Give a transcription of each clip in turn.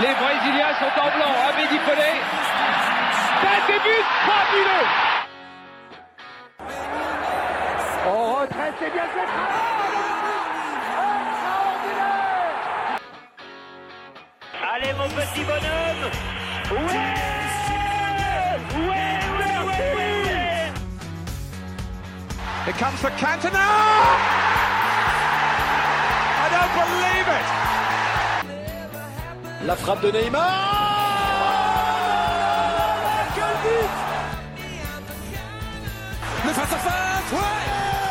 Les Brésiliens sont en blanc. Abedi Pelé. Ça débute fabuleux. On retraite, c'est bien fait. Allez mon petit bonhomme Ouais Here comes the Cantona. I don't believe it. La frappe de Neymar. Quel but Le face-à-face Ouais.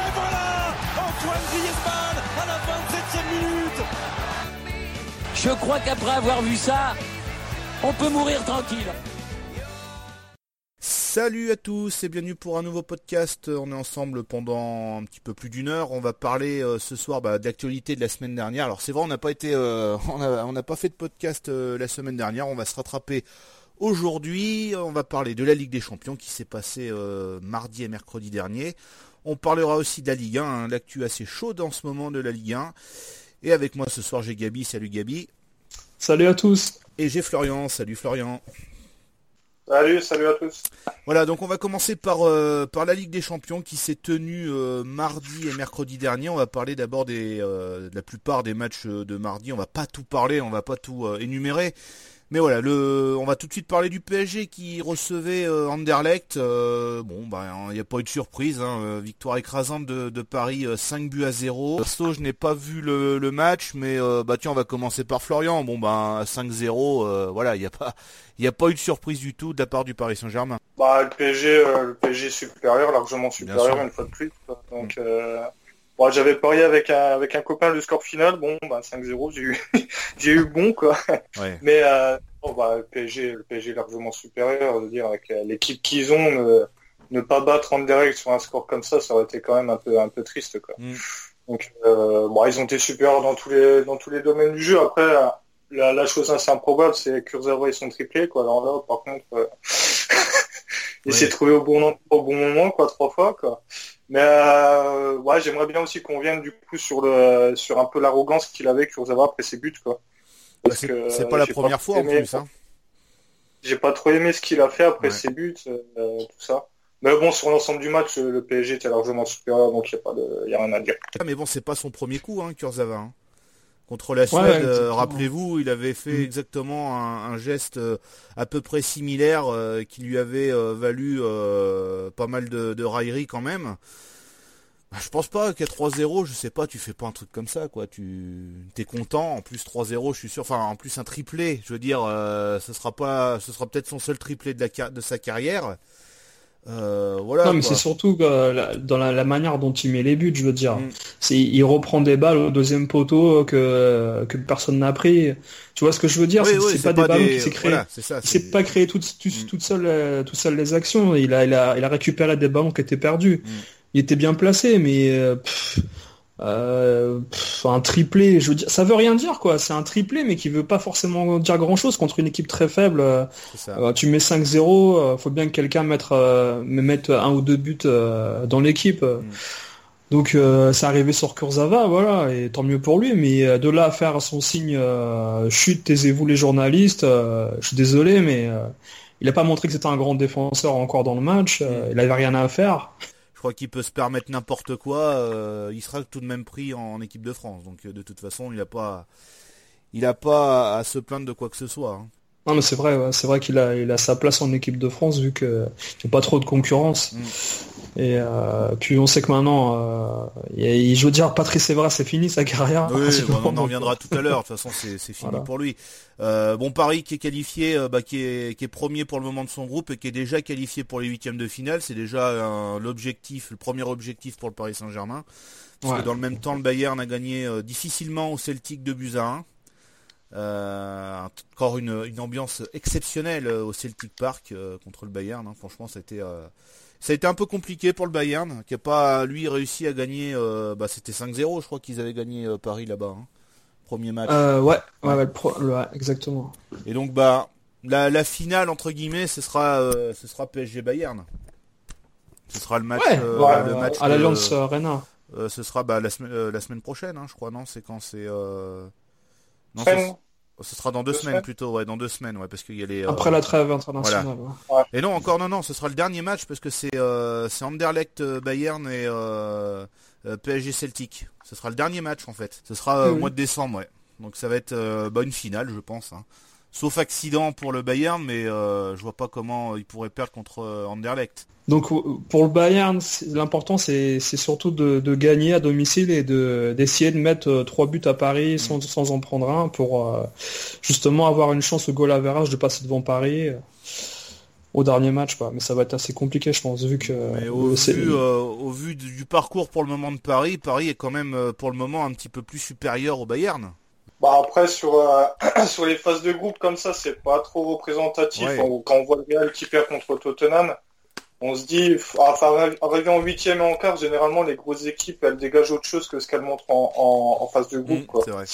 Et voilà. Antoine Griezmann à la 27e minute. Je crois qu'après avoir vu ça, on peut mourir tranquille. Salut à tous et bienvenue pour un nouveau podcast. On est ensemble pendant un petit peu plus d'une heure. On va parler euh, ce soir bah, d'actualité de la semaine dernière. Alors c'est vrai, on n'a pas été, euh, on n'a pas fait de podcast euh, la semaine dernière. On va se rattraper aujourd'hui. On va parler de la Ligue des Champions qui s'est passée mardi et mercredi dernier. On parlera aussi de la Ligue 1, hein, l'actu assez chaude en ce moment de la Ligue 1. Et avec moi ce soir j'ai Gabi. Salut Gabi. Salut à tous. Et j'ai Florian. Salut Florian. Salut, salut à tous. Voilà, donc on va commencer par, euh, par la Ligue des Champions qui s'est tenue euh, mardi et mercredi dernier. On va parler d'abord euh, de la plupart des matchs de mardi. On va pas tout parler, on va pas tout énumérer. Mais voilà, le, on va tout de suite parler du PSG qui recevait Anderlecht. bon, bah, il n'y a pas eu de surprise. Hein, victoire écrasante de, de Paris, 5 buts à 0. Perso, je n'ai pas vu le, le match, mais bah tiens, on va commencer par Florian. Bon, bah 5-0, voilà, il n'y a pas, il n'y a pas eu de surprise du tout de la part du Paris Saint-Germain. Bah, le PSG, le PSG supérieur, largement supérieur une fois de plus. Donc. Euh, bon, j'avais parié avec un, avec un copain le score final. Bon, bah, 5-0, j'ai eu, j'ai eu bon, quoi. Ouais. Mais, euh, bon, bah, le PSG, le PSG largement supérieur, je veux dire, avec l'équipe qu'ils ont, ne, ne, pas battre en direct sur un score comme ça, ça aurait été quand même un peu, un peu triste, quoi. Mm. Donc, euh, bon, ils ont été supérieurs dans tous les, dans tous les domaines du jeu. Après, la, la, chose assez improbable, c'est que Kurzawa et son triplé, quoi. Alors là, par contre, euh... il s'est trouvé au bon, au bon moment, quoi, trois fois, quoi. Mais euh, ouais, j'aimerais bien aussi qu'on vienne du coup sur le, sur un peu l'arrogance qu'il avait Kurzawa après ses buts, quoi. Bah, c'est pas la première pas fois aimé, en plus, hein. J'ai pas trop aimé ce qu'il a fait après ouais. ses buts, euh, tout ça. Mais bon, sur l'ensemble du match, le PSG était largement supérieur, donc il n'y a pas de, y a rien à dire. Ah, mais bon, c'est pas son premier coup, hein, Kurzawa. Hein. Contre la Suède, ouais, euh, rappelez-vous, il avait fait mmh. exactement un, un, geste euh, à peu près similaire euh, qui lui avait euh, valu pas mal de, de, railleries quand même. Bah, je pense pas qu'à 3-0, je sais pas, tu fais pas un truc comme ça, quoi. Tu es content, en plus 3-0, je suis sûr. Enfin, en plus un triplé, je veux dire, ce sera pas, ce sera peut-être son seul triplé de, la, de sa carrière. Euh, voilà, non mais c'est surtout que, dans la, la, manière dont il met les buts, je veux dire. Mm. Il reprend des balles au deuxième poteau que, que personne n'a pris. Tu vois ce que je veux dire? Oui, C'est oui, pas, pas, des ballons des... qui s'est créé. Voilà, c'est s'est pas créé tout, tout, mm. toute seule, euh, tout seul les actions. Il a, il a, il a récupéré des ballons qui étaient perdus. Mm. Il était bien placé, mais euh, pff, euh, pff, un triplé, je veux dire, ça veut rien dire quoi. C'est un triplé, mais qui veut pas forcément dire grand chose contre une équipe très faible. Euh, tu mets 5-0, faut bien que quelqu'un mette, me mette un ou deux buts dans l'équipe. Mm. Donc euh, c'est arrivé sur Kurzawa, voilà, et tant mieux pour lui. Mais de là à faire son signe euh, chute, taisez-vous les journalistes. Euh, je suis désolé, mais il n'a pas montré que c'était un grand défenseur encore dans le match. Mm. il avait rien à faire. Je crois qu'il peut se permettre n'importe quoi. Euh, il sera tout de même pris en, en équipe de France. Donc de toute façon, il n'a pas, il a pas à se plaindre de quoi que ce soit. Hein. Non mais c'est vrai, ouais. c'est vrai qu'il a, il a sa place en équipe de France vu qu'il n'y a pas trop de concurrence. Mm. Et euh, puis on sait que maintenant, euh, il, je veux dire, Patrice Evra, c'est fini sa carrière. Oui, on en reviendra tout à l'heure. De toute façon, c'est, fini voilà. pour lui. Euh, bon, Paris qui est qualifié, bah, qui, est, qui est premier pour le moment de son groupe et qui est déjà qualifié pour les huitièmes de finale. C'est déjà un, l'objectif, le premier objectif pour le Paris Saint-Germain. Parce ouais. que dans le même temps, le Bayern a gagné euh, difficilement au Celtic de buts à 1. Euh, encore une, une, ambiance exceptionnelle au Celtic Park euh, contre le Bayern. Hein. Franchement, ça a, été, euh, ça a été un peu compliqué pour le Bayern, qui n'a pas lui réussi à gagner. bah, c'était 5-0, je crois qu'ils avaient gagné Paris là-bas. Hein. Premier match. ouais, ouais, ouais, pro, ouais, exactement. Et donc bah la, la finale entre guillemets, ce sera ce sera PSG Bayern. Ce sera le match, le match à l'Alliance Arena. ce sera bah, la, semaine la semaine prochaine, hein, je crois. Non, c'est quand c'est non, Ce sera dans deux, semaines, plutôt, ouais, dans deux semaines, ouais, parce qu'il y a les. Après la trêve internationale. Et non, encore non, non, ce sera le dernier match parce que c'est c'est Anderlecht Bayern et PSG Celtic. Ce sera le dernier match en fait. Ce sera au mois de décembre, ouais. Donc ça va être bah, une finale, je pense. Hein. Sauf accident pour le Bayern, mais euh, je vois pas comment il pourrait perdre contre euh, Anderlecht. Donc pour le Bayern, l'important c'est surtout de, gagner à domicile et d'essayer de, mettre euh, trois buts à Paris mm. sans, en prendre un pour justement avoir une chance au goal average de passer devant Paris au dernier match. Mais ça va être assez compliqué je pense vu que... au, vu, au vu du parcours pour le moment de Paris, Paris est quand même pour le moment un petit peu plus supérieur au Bayern. Bah après sur euh, sur les phases de groupe comme ça, c'est pas trop représentatif. quand on voit le Real qui perd contre Tottenham, on se dit, enfin arriver en huitième et en quart, généralement les grosses équipes elles dégagent autre chose que ce qu'elles montrent en, en, phase de groupe. Mmh, vrai.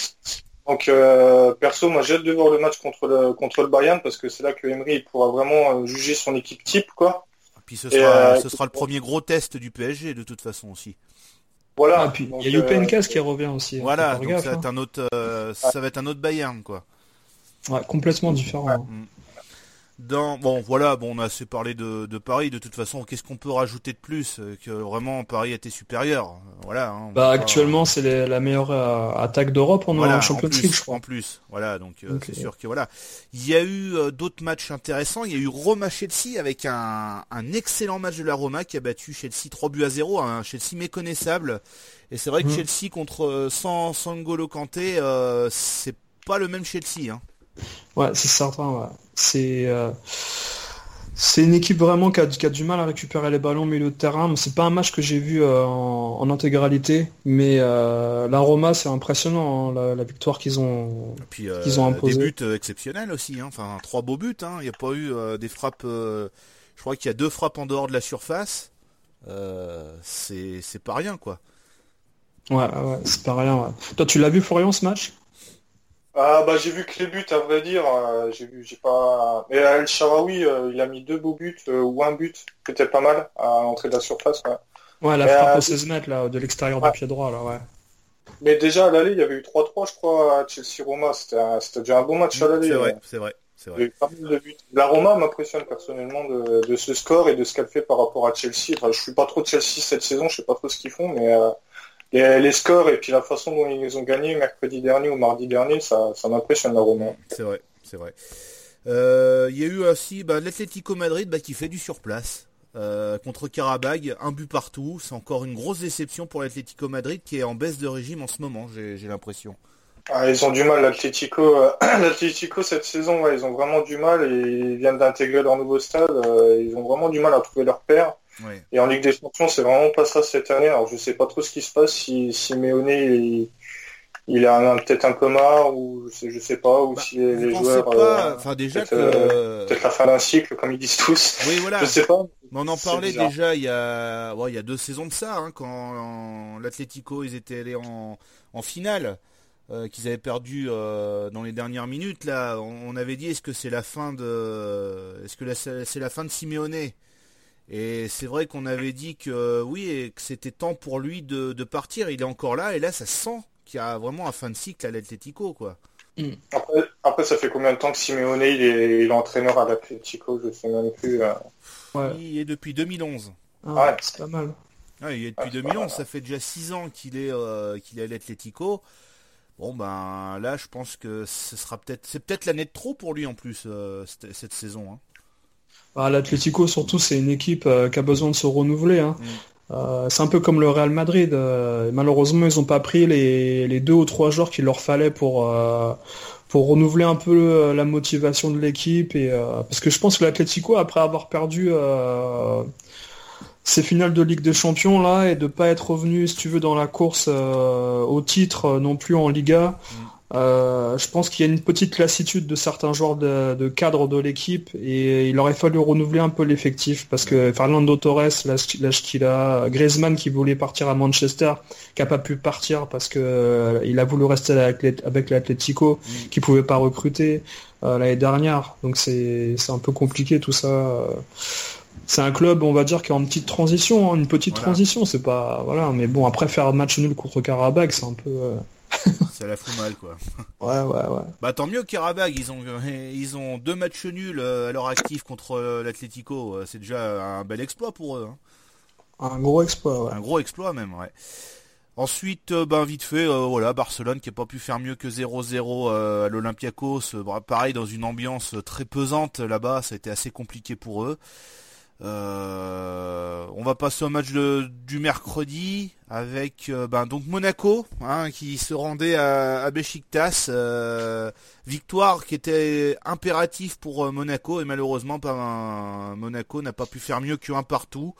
Donc euh, perso, moi j'ai hâte de voir le match contre le contre le Bayern parce que c'est là que Emery pourra vraiment euh, juger son équipe type quoi. Et puis ce sera, ce sera le premier gros test du PSG de toute façon aussi. Voilà. Ah, puis il y a Youpencas qui revient aussi. Hein, voilà, donc ça, va être hein. un autre, euh, ça va être un autre Bayern, quoi. Ouais, complètement différent. Mm. Dans bon voilà bon on a assez parlé de, de Paris. De toute façon qu'est-ce qu'on peut rajouter de plus euh, que vraiment Paris était supérieur? Voilà hein, bah actuellement c'est la meilleure euh, attaque d'Europe en voilà, Champions League je crois. en plus voilà donc euh, c'est sûr que voilà. Il y a eu d'autres matchs intéressants. Il y a eu Roma Chelsea avec un, un excellent match de la Roma qui a battu Chelsea 3 buts à 0 un Chelsea méconnaissable. Et c'est vrai que mm. Chelsea contre sans Sangolo Kanté c'est pas le même Chelsea hein. Ouais, c'est certain. C'est euh, c'est une équipe vraiment qui a, du mal à récupérer les ballons au milieu de terrain. C'est pas un match que j'ai vu euh, en, intégralité, mais euh, la Roma c'est impressionnant hein, la, victoire qu'ils ont qu'ils ont imposée. Des buts exceptionnels aussi. Hein. Enfin, trois beaux buts. Hein. Il n'y a pas eu des frappes. je crois qu'il y a deux frappes en dehors de la surface. c'est pas rien quoi. Ouais, ouais c'est pas rien. Toi, tu l'as vu Florian ce match? Ah bah j'ai vu que les buts à vrai dire, euh, j'ai vu j'ai pas mais El Sharawi euh, il a mis deux beaux buts euh, ou un but, peut-être pas mal à l'entrée de la surface ouais. Ouais, la frappe au 16 mètres là de l'extérieur du pied droit là ouais. Mais déjà à l'aller, il y avait eu 3-3 je crois à Chelsea Roma, c'était déjà un bon match à l'aller. C'est vrai, c'est vrai. C'est vrai. De buts. La Roma m'impressionne personnellement de, de, ce score et de ce qu'elle fait par rapport à Chelsea. Enfin, je suis pas trop de Chelsea cette saison, je sais pas trop ce qu'ils font, mais les, scores et puis la façon dont ils ont gagné mercredi dernier ou mardi dernier, ça, ça m'impressionne Roma. C'est vrai, c'est vrai. Euh, il y a eu aussi bah, l'Atlético Madrid bah, qui fait du surplace. Euh, contre Karabag, un but partout, c'est encore une grosse déception pour l'Atlético Madrid qui est en baisse de régime en ce moment, j'ai l'impression. Ah, ils ont du mal, l'Atlético. Euh, L'Atlético cette saison, ils ont vraiment du mal et ils viennent d'intégrer leur nouveau stade. ils ont vraiment du mal à trouver leur père. Et en Ligue des Champions, c'est vraiment pas ça cette année. Alors je sais pas trop ce qui se passe si Simeone il, il a peut-être un coma ou je sais, je sais pas ou bah, si les, joueurs euh, enfin déjà euh, peut-être la fin d'un cycle comme ils disent tous. Oui voilà. je sais pas. Mais on en parlait déjà il y a il y a deux saisons de ça hein, quand l'Atlético ils étaient allés en, en finale. Euh, qu'ils avaient perdu dans les dernières minutes là on, avait dit est-ce que c'est la fin de est-ce que c'est la fin de Simeone? Et c'est vrai qu'on avait dit que oui, et que c'était temps pour lui de, partir. Il est encore là, et là, ça sent qu'il y a vraiment un fin de cycle à l'Atletico, quoi. Mm. Après, ça fait combien de temps que Simeone il est, entraîneur à l'Atletico Je sais même plus. Euh. Il est depuis 2011. Ah, c'est pas mal. il est depuis 2011. Ça fait déjà 6 ans qu'il est euh, qu'il est à l'Atletico. Bon ben là, je pense que ce sera peut-être c'est peut-être l'année de trop pour lui en plus euh, cette, saison. Hein. Bah, L'Atlético, surtout, c'est une équipe euh, qui a besoin de se renouveler. Hein. Mm. Euh, c'est un peu comme le Real Madrid. Euh, malheureusement, ils n'ont pas pris les, deux ou trois joueurs qu'il leur fallait pour pour renouveler un peu la motivation de l'équipe et parce que je pense que l'Atlético, après avoir perdu ses finales de Ligue des Champions là et de pas être revenu, si tu veux, dans la course au titre non plus en Liga. Mm. Euh, je pense qu'il y a une petite lassitude de certains joueurs de, cadre de l'équipe et il aurait fallu renouveler un peu l'effectif parce que Fernando Torres, l'âge qu'il a, Griezmann qui voulait partir à Manchester, qui n'a pas pu partir parce que euh, il a voulu rester avec l'Atlético, mm. qui pouvait pas recruter euh, l'année dernière. Donc c'est un peu compliqué tout ça. C'est un club, on va dire, qui est en petite transition, hein, une petite transition. C'est pas voilà, mais bon après faire un match nul contre Karabakh, c'est un peu ça la fout mal quoi. Ouais, ouais, ouais. Bah tant mieux Karabag, ils ont ils ont deux matchs nuls à leur actif contre l'Atlético, c'est déjà un bel exploit pour eux. Hein. Un gros exploit, ouais. Un gros exploit même, ouais. Ensuite, ben vite fait, voilà, Barcelone qui n'a pas pu faire mieux que 0-0 à l'Olympiakos. pareil, dans une ambiance très pesante là-bas, ça a été assez compliqué pour eux. Euh, on va passer au match du mercredi avec euh, ben, donc Monaco hein, qui se rendait à, à Besiktas. Euh, victoire qui était impérative pour Monaco et malheureusement Monaco n'a pas pu faire mieux qu'un partout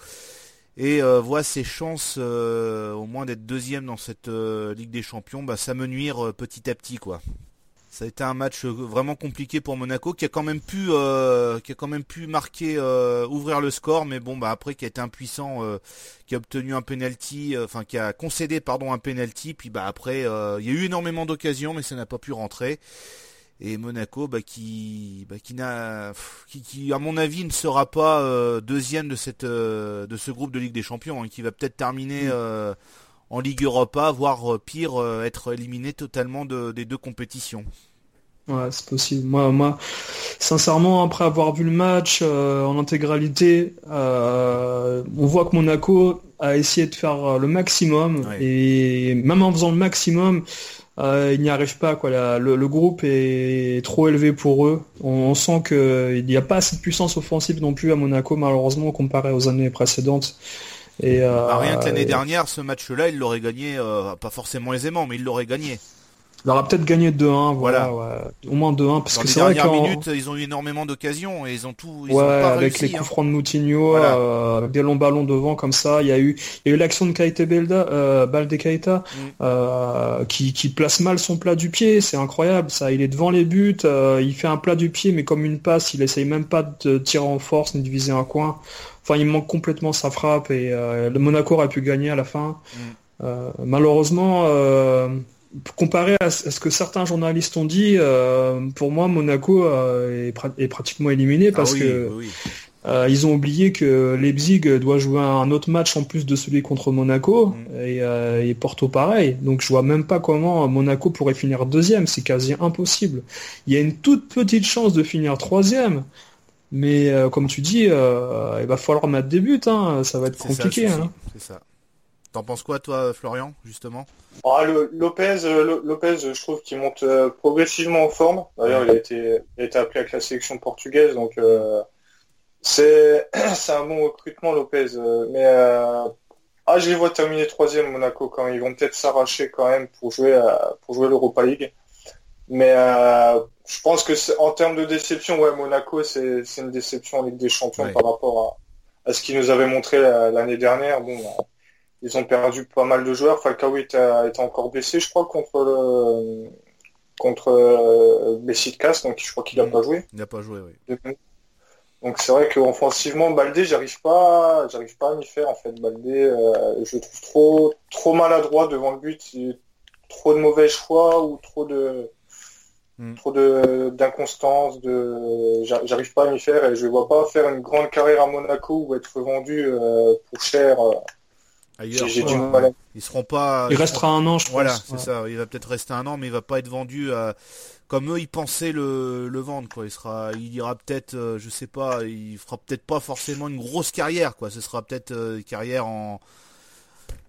et voit ses chances au moins d'être deuxième dans cette Ligue des Champions bah, s'amenuire petit à petit quoi. Ça a été un match euh, vraiment compliqué pour Monaco qui a quand même pu euh, qui a quand même pu marquer euh, ouvrir le score mais bon bah après qui a été impuissant qui a obtenu un penalty enfin qui a concédé pardon un penalty puis bah après il y a eu énormément d'occasions mais ça n'a pas pu rentrer. Et Monaco bah, qui bah, qui n'a qui, à mon avis ne sera pas deuxième de cette de ce groupe de Ligue des Champions hein, qui va peut-être terminer mm en Ligue Europa, voire euh, pire, euh, être éliminé totalement des deux compétitions. Ouais, c'est possible. Moi, moi, sincèrement, après avoir vu le match euh, en intégralité, on voit que Monaco a essayé de faire le maximum et même en faisant le maximum, il n'y arrive pas. Quoi. le, groupe est trop élevé pour eux. On, sent qu'il n'y a pas assez de puissance offensive non plus à Monaco, malheureusement, comparé aux années précédentes. Et bah, rien que l'année dernière, ce match-là, il l'aurait gagné, euh, pas forcément aisément, mais il l'aurait gagné. Il aura peut-être gagné 2-1, voilà, au moins 2-1 parce que c'est vrai qu'en minutes, ils ont eu énormément d'occasions et ils ont tout. Ils ouais, avec les coups hein. francs de Moutinho, euh, avec des longs ballons devant comme ça, il y a eu, il y a eu l'action de Kaite Belda, euh, Balde Keita, mm. euh, qui, qui place mal son plat du pied, c'est incroyable, ça. Il est devant les buts, euh, il fait un plat du pied, mais comme une passe, il essaye même pas de tirer en force ni de viser un coin. Enfin, il manque complètement sa frappe et euh, le Monaco aurait pu gagner à la fin. Mm. Euh, malheureusement, euh, comparé à ce que certains journalistes ont dit, pour moi, Monaco est, pratiquement éliminé parce ah que ils ont oublié que Leipzig doit jouer un autre match en plus de celui contre Monaco mm. et, et, Porto pareil. Donc je vois même pas comment Monaco pourrait finir deuxième. C'est quasi impossible. Il y a une toute petite chance de finir troisième. Mais euh, comme tu dis, euh, il va falloir mettre des buts, hein. ça va être compliqué. Hein. C'est ça. T'en penses quoi, toi, Florian, justement? Ah, Lopez, euh, Lopez, je trouve qu'il monte progressivement en forme. D'ailleurs, il, a été, été appelé avec la sélection portugaise, donc c'est un bon recrutement, Lopez. mais ah, je les vois terminer troisième Monaco quand ils vont peut-être s'arracher quand même pour jouer pour jouer l'Europa League. Mais euh, je pense que en termes de déception, ouais, Monaco, c'est une déception en Ligue des Champions par rapport à, ce qu'ils nous avaient montré l'année dernière. Bon, ils ont perdu pas mal de joueurs. Falcao était, était encore blessé, je crois, contre le, contre euh, donc je crois qu'il n'a mm. pas joué. Il n'a pas joué, oui. Donc c'est vrai qu'offensivement, Baldé, j'arrive pas, j'arrive pas à m'y faire en fait. Baldé, euh, je le trouve trop, trop maladroit devant le but, trop de mauvais choix ou trop de, Hmm. Trop de d'inconstance, de j'arrive pas à m'y faire et je vois pas faire une grande carrière à Monaco ou être vendu euh, pour cher. Euh, Ailleurs, Ils seront pas. Il restera un an, je Voilà, c'est ça. Il va peut-être rester un an, mais il va pas être vendu comme eux ils pensaient le, le vendre quoi. Il sera, il ira peut-être, euh, je sais pas, il fera peut-être pas forcément une grosse carrière quoi. Ce sera peut-être une carrière en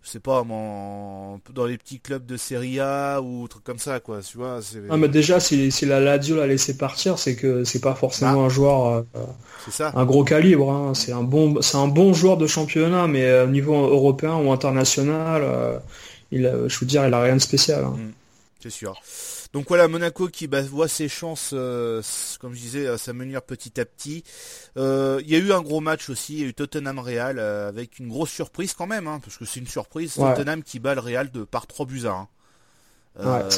je sais pas, dans les petits clubs de Serie A ou trucs comme ça, quoi, tu vois. Ah, mais déjà, si, la Lazio l'a laissé partir, c'est que c'est pas forcément ah. un joueur, euh, un gros calibre. Hein. C'est un bon, c'est un bon joueur de championnat, mais euh, au niveau européen ou international, euh, il, je veux dire, il a rien de spécial. Hein. Mm. c'est sûr. Donc voilà, Monaco qui bah, voit ses chances, euh, comme je disais, s'amenuire petit à petit. Euh, il y a eu un gros match aussi, il y a eu Tottenham Real euh, avec une grosse surprise quand même, hein, parce que c'est une surprise. Tottenham qui bat le Real de par 3 buts à 1.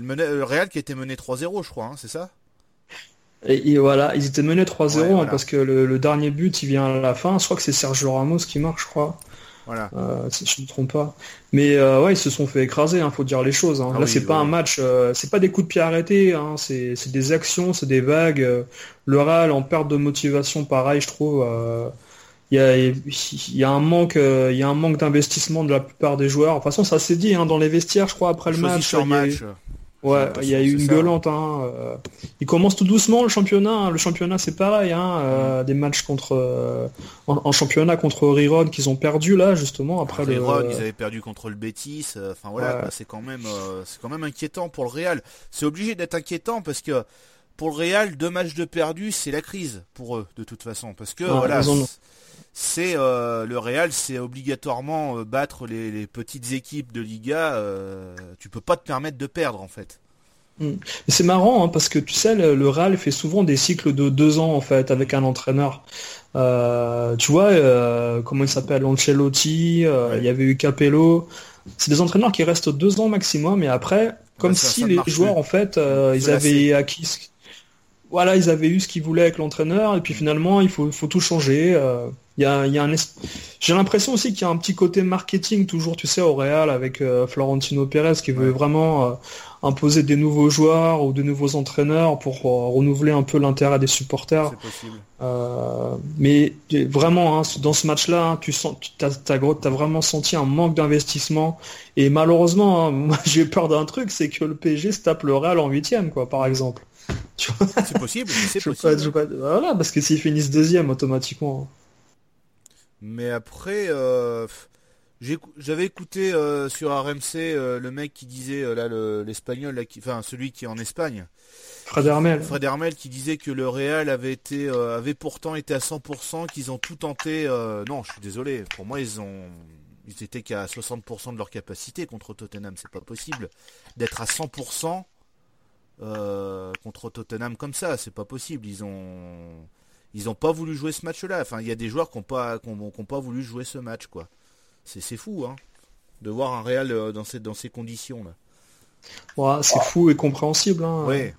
le, Real qui était mené 3-0, je crois, hein, c'est ça? Et, voilà, ils étaient menés 3-0 hein, parce que le, le, dernier but il vient à la fin. Je crois que c'est Sergio Ramos qui marque, je crois. Voilà. Euh, si je ne me trompe pas. Mais euh, ouais, ils se sont fait écraser, il hein, faut dire les choses. Hein. Ah Là, c'est pas un match, euh, c'est pas des coups de pied arrêtés, hein. c'est des actions, c'est des vagues. le Real en perte de motivation, pareil, je trouve. il y a, il y a un manque, il y a un manque d'investissement de la plupart des joueurs. De toute façon, ça s'est dit dans les vestiaires, je crois, après le match. Ouais, il y a eu une gueulante. Hein, euh. il commence tout doucement le championnat. Hein. Le championnat c'est pareil. Hein, euh, des matchs contre euh, en, championnat contre Riron qu'ils ont perdu là justement après Riron, ils avaient perdu contre le Betis. Enfin voilà, c'est quand même c'est quand même inquiétant pour le Real. C'est obligé d'être inquiétant parce que pour le Real, deux matchs de perdu, c'est la crise pour eux de toute façon parce que voilà c'est euh, le Real, c'est obligatoirement euh, battre les, petites équipes de Liga. Euh, tu peux pas te permettre de perdre en fait. Hmm. C'est marrant hein, parce que tu sais, le, Real fait souvent des cycles de deux ans en fait avec un entraîneur. tu vois, comment il s'appelle, Ancelotti, il y avait eu Capello. C'est des entraîneurs qui restent deux ans maximum et après, comme si les joueurs en fait, ils avaient acquis voilà, ils avaient eu ce qu'ils voulaient avec l'entraîneur, et puis finalement, il faut, faut tout changer. Euh, il y a, y a un J'ai l'impression aussi qu'il y a un petit côté marketing, toujours, tu sais, au Real, avec euh, Florentino Pérez, qui veut vraiment euh, imposer des nouveaux joueurs ou de nouveaux entraîneurs pour renouveler un peu l'intérêt des supporters. Possible. mais vraiment, hein, dans ce match-là, hein, tu sens, tu as, vraiment senti un manque d'investissement. Et malheureusement, hein, moi j'ai peur d'un truc, c'est que le PSG se tape le Real en huitième, quoi, par exemple. C'est possible, c'est possible. voilà, parce que s'ils finissent deuxième automatiquement. Mais après, euh, j'avais écouté euh, sur RMC euh, le mec qui disait là l'espagnol, enfin celui qui est en Espagne. Fred Hermel. Fred Hermel qui disait que le Real avait été, avait pourtant été à 100%, qu'ils ont tout tenté. non, je suis désolé. Pour moi, ils ont, ils étaient qu'à 60% de leur capacité contre Tottenham. C'est pas possible d'être à 100% euh, contre Tottenham comme ça. C'est pas possible. Ils ont ils ont pas voulu jouer ce match-là. Enfin, il y a des joueurs qui n'ont pas, pas voulu jouer ce match, quoi. C'est fou, hein, de voir un Real euh, dans ces, dans ces conditions-là. Ouais, c'est fou et compréhensible. Hein. Ouais.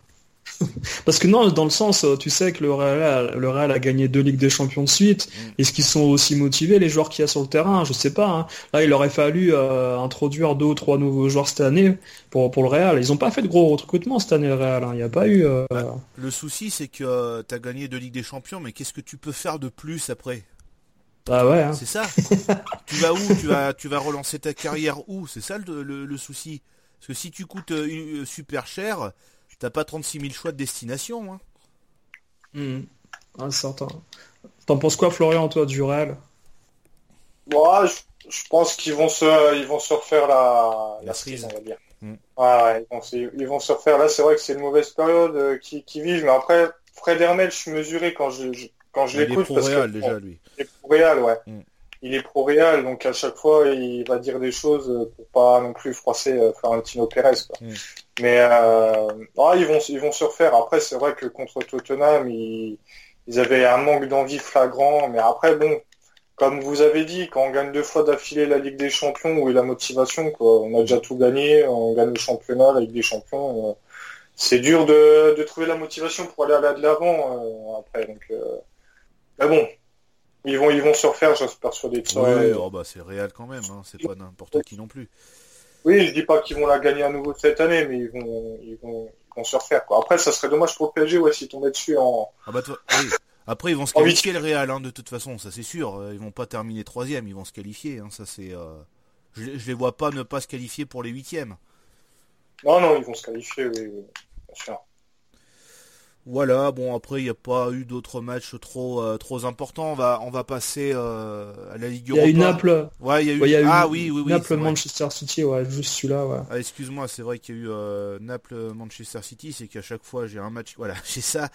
Parce que non, dans le sens, tu sais que le Real, le Real a gagné deux Ligues des Champions de suite. Mm. Est-ce qu'ils sont aussi motivés, les joueurs qu'il y a sur le terrain? Je sais pas. Hein. Là, il aurait fallu euh, introduire deux ou trois nouveaux joueurs cette année pour, pour le Real. Ils n'ont pas fait de gros recrutements cette année, le Real. Hein. Il n'y a pas eu... Euh, bah, le souci, c'est que euh, tu as gagné deux Ligues des Champions, mais qu'est-ce que tu peux faire de plus après? Ah ouais. Hein. C'est ça. tu vas où? Tu vas, tu vas relancer ta carrière où? C'est ça le, souci. Parce que si tu coûtes super cher, T'as pas 36 000 choix de destination, hein mmh. Ah, certain. T'en penses quoi, Florian, toi, du Real? Moi, je, pense qu'ils vont se, ils vont se refaire la, la, on va dire. Mm. Ouais, ils, vont, se refaire. Là, c'est vrai que c'est une mauvaise période euh, qui, qui vivent, mais après, Fred Hermel, je suis mesuré quand je, quand je l'écoute. Il est pro-Réal, déjà, lui. Il est pro-Réal, ouais. Mm. Il est pro-Réal, donc à chaque fois, il va dire des choses pour pas non plus froisser euh, Florentino Pérez. Quoi. Mm. Mais euh, ah, ils vont ils vont se refaire. Après, c'est vrai que contre Tottenham, ils, ils avaient un manque d'envie flagrant. Mais après, bon, comme vous avez dit, quand on gagne deux fois d'affilée la Ligue des Champions, où est la motivation quoi? On a déjà tout gagné, on gagne le championnat, la Ligue des Champions. Euh, c'est dur de, de, trouver la motivation pour aller à de l'avant euh, après. Donc, euh, mais bon, ils vont ils vont se refaire, j'espère sur des Ouais, oh bah c'est réel quand même. Hein. C'est pas n'importe qui non plus. Oui, je dis pas qu'ils vont la gagner à nouveau cette année, mais ils vont, ils vont, ils vont se refaire. Quoi. Après, ça serait dommage pour le PSG, ouais, s'ils tombaient dessus en. Ah bah oui. Après, ils vont se qualifier le Real, hein, de toute façon, ça c'est sûr. Ils vont pas terminer troisième, ils vont se qualifier. Hein, ça c'est. Euh... Je, je les vois pas ne pas se qualifier pour les huitièmes. Non, non, ils vont se qualifier, oui, oui. bien sûr. Voilà, bon après il n'y a pas eu d'autres matchs trop euh, trop importants. On va on va passer euh, à la Ligue Europa. Il y a eu Naples. Ouais, il y a eu, y a ah oui oui oui. Naples Manchester City, ouais, juste celui-là, ouais. Ah, excuse-moi, c'est vrai qu'il y a eu euh, Naples Manchester City, c'est qu'à chaque fois j'ai un match, voilà, j'ai ça.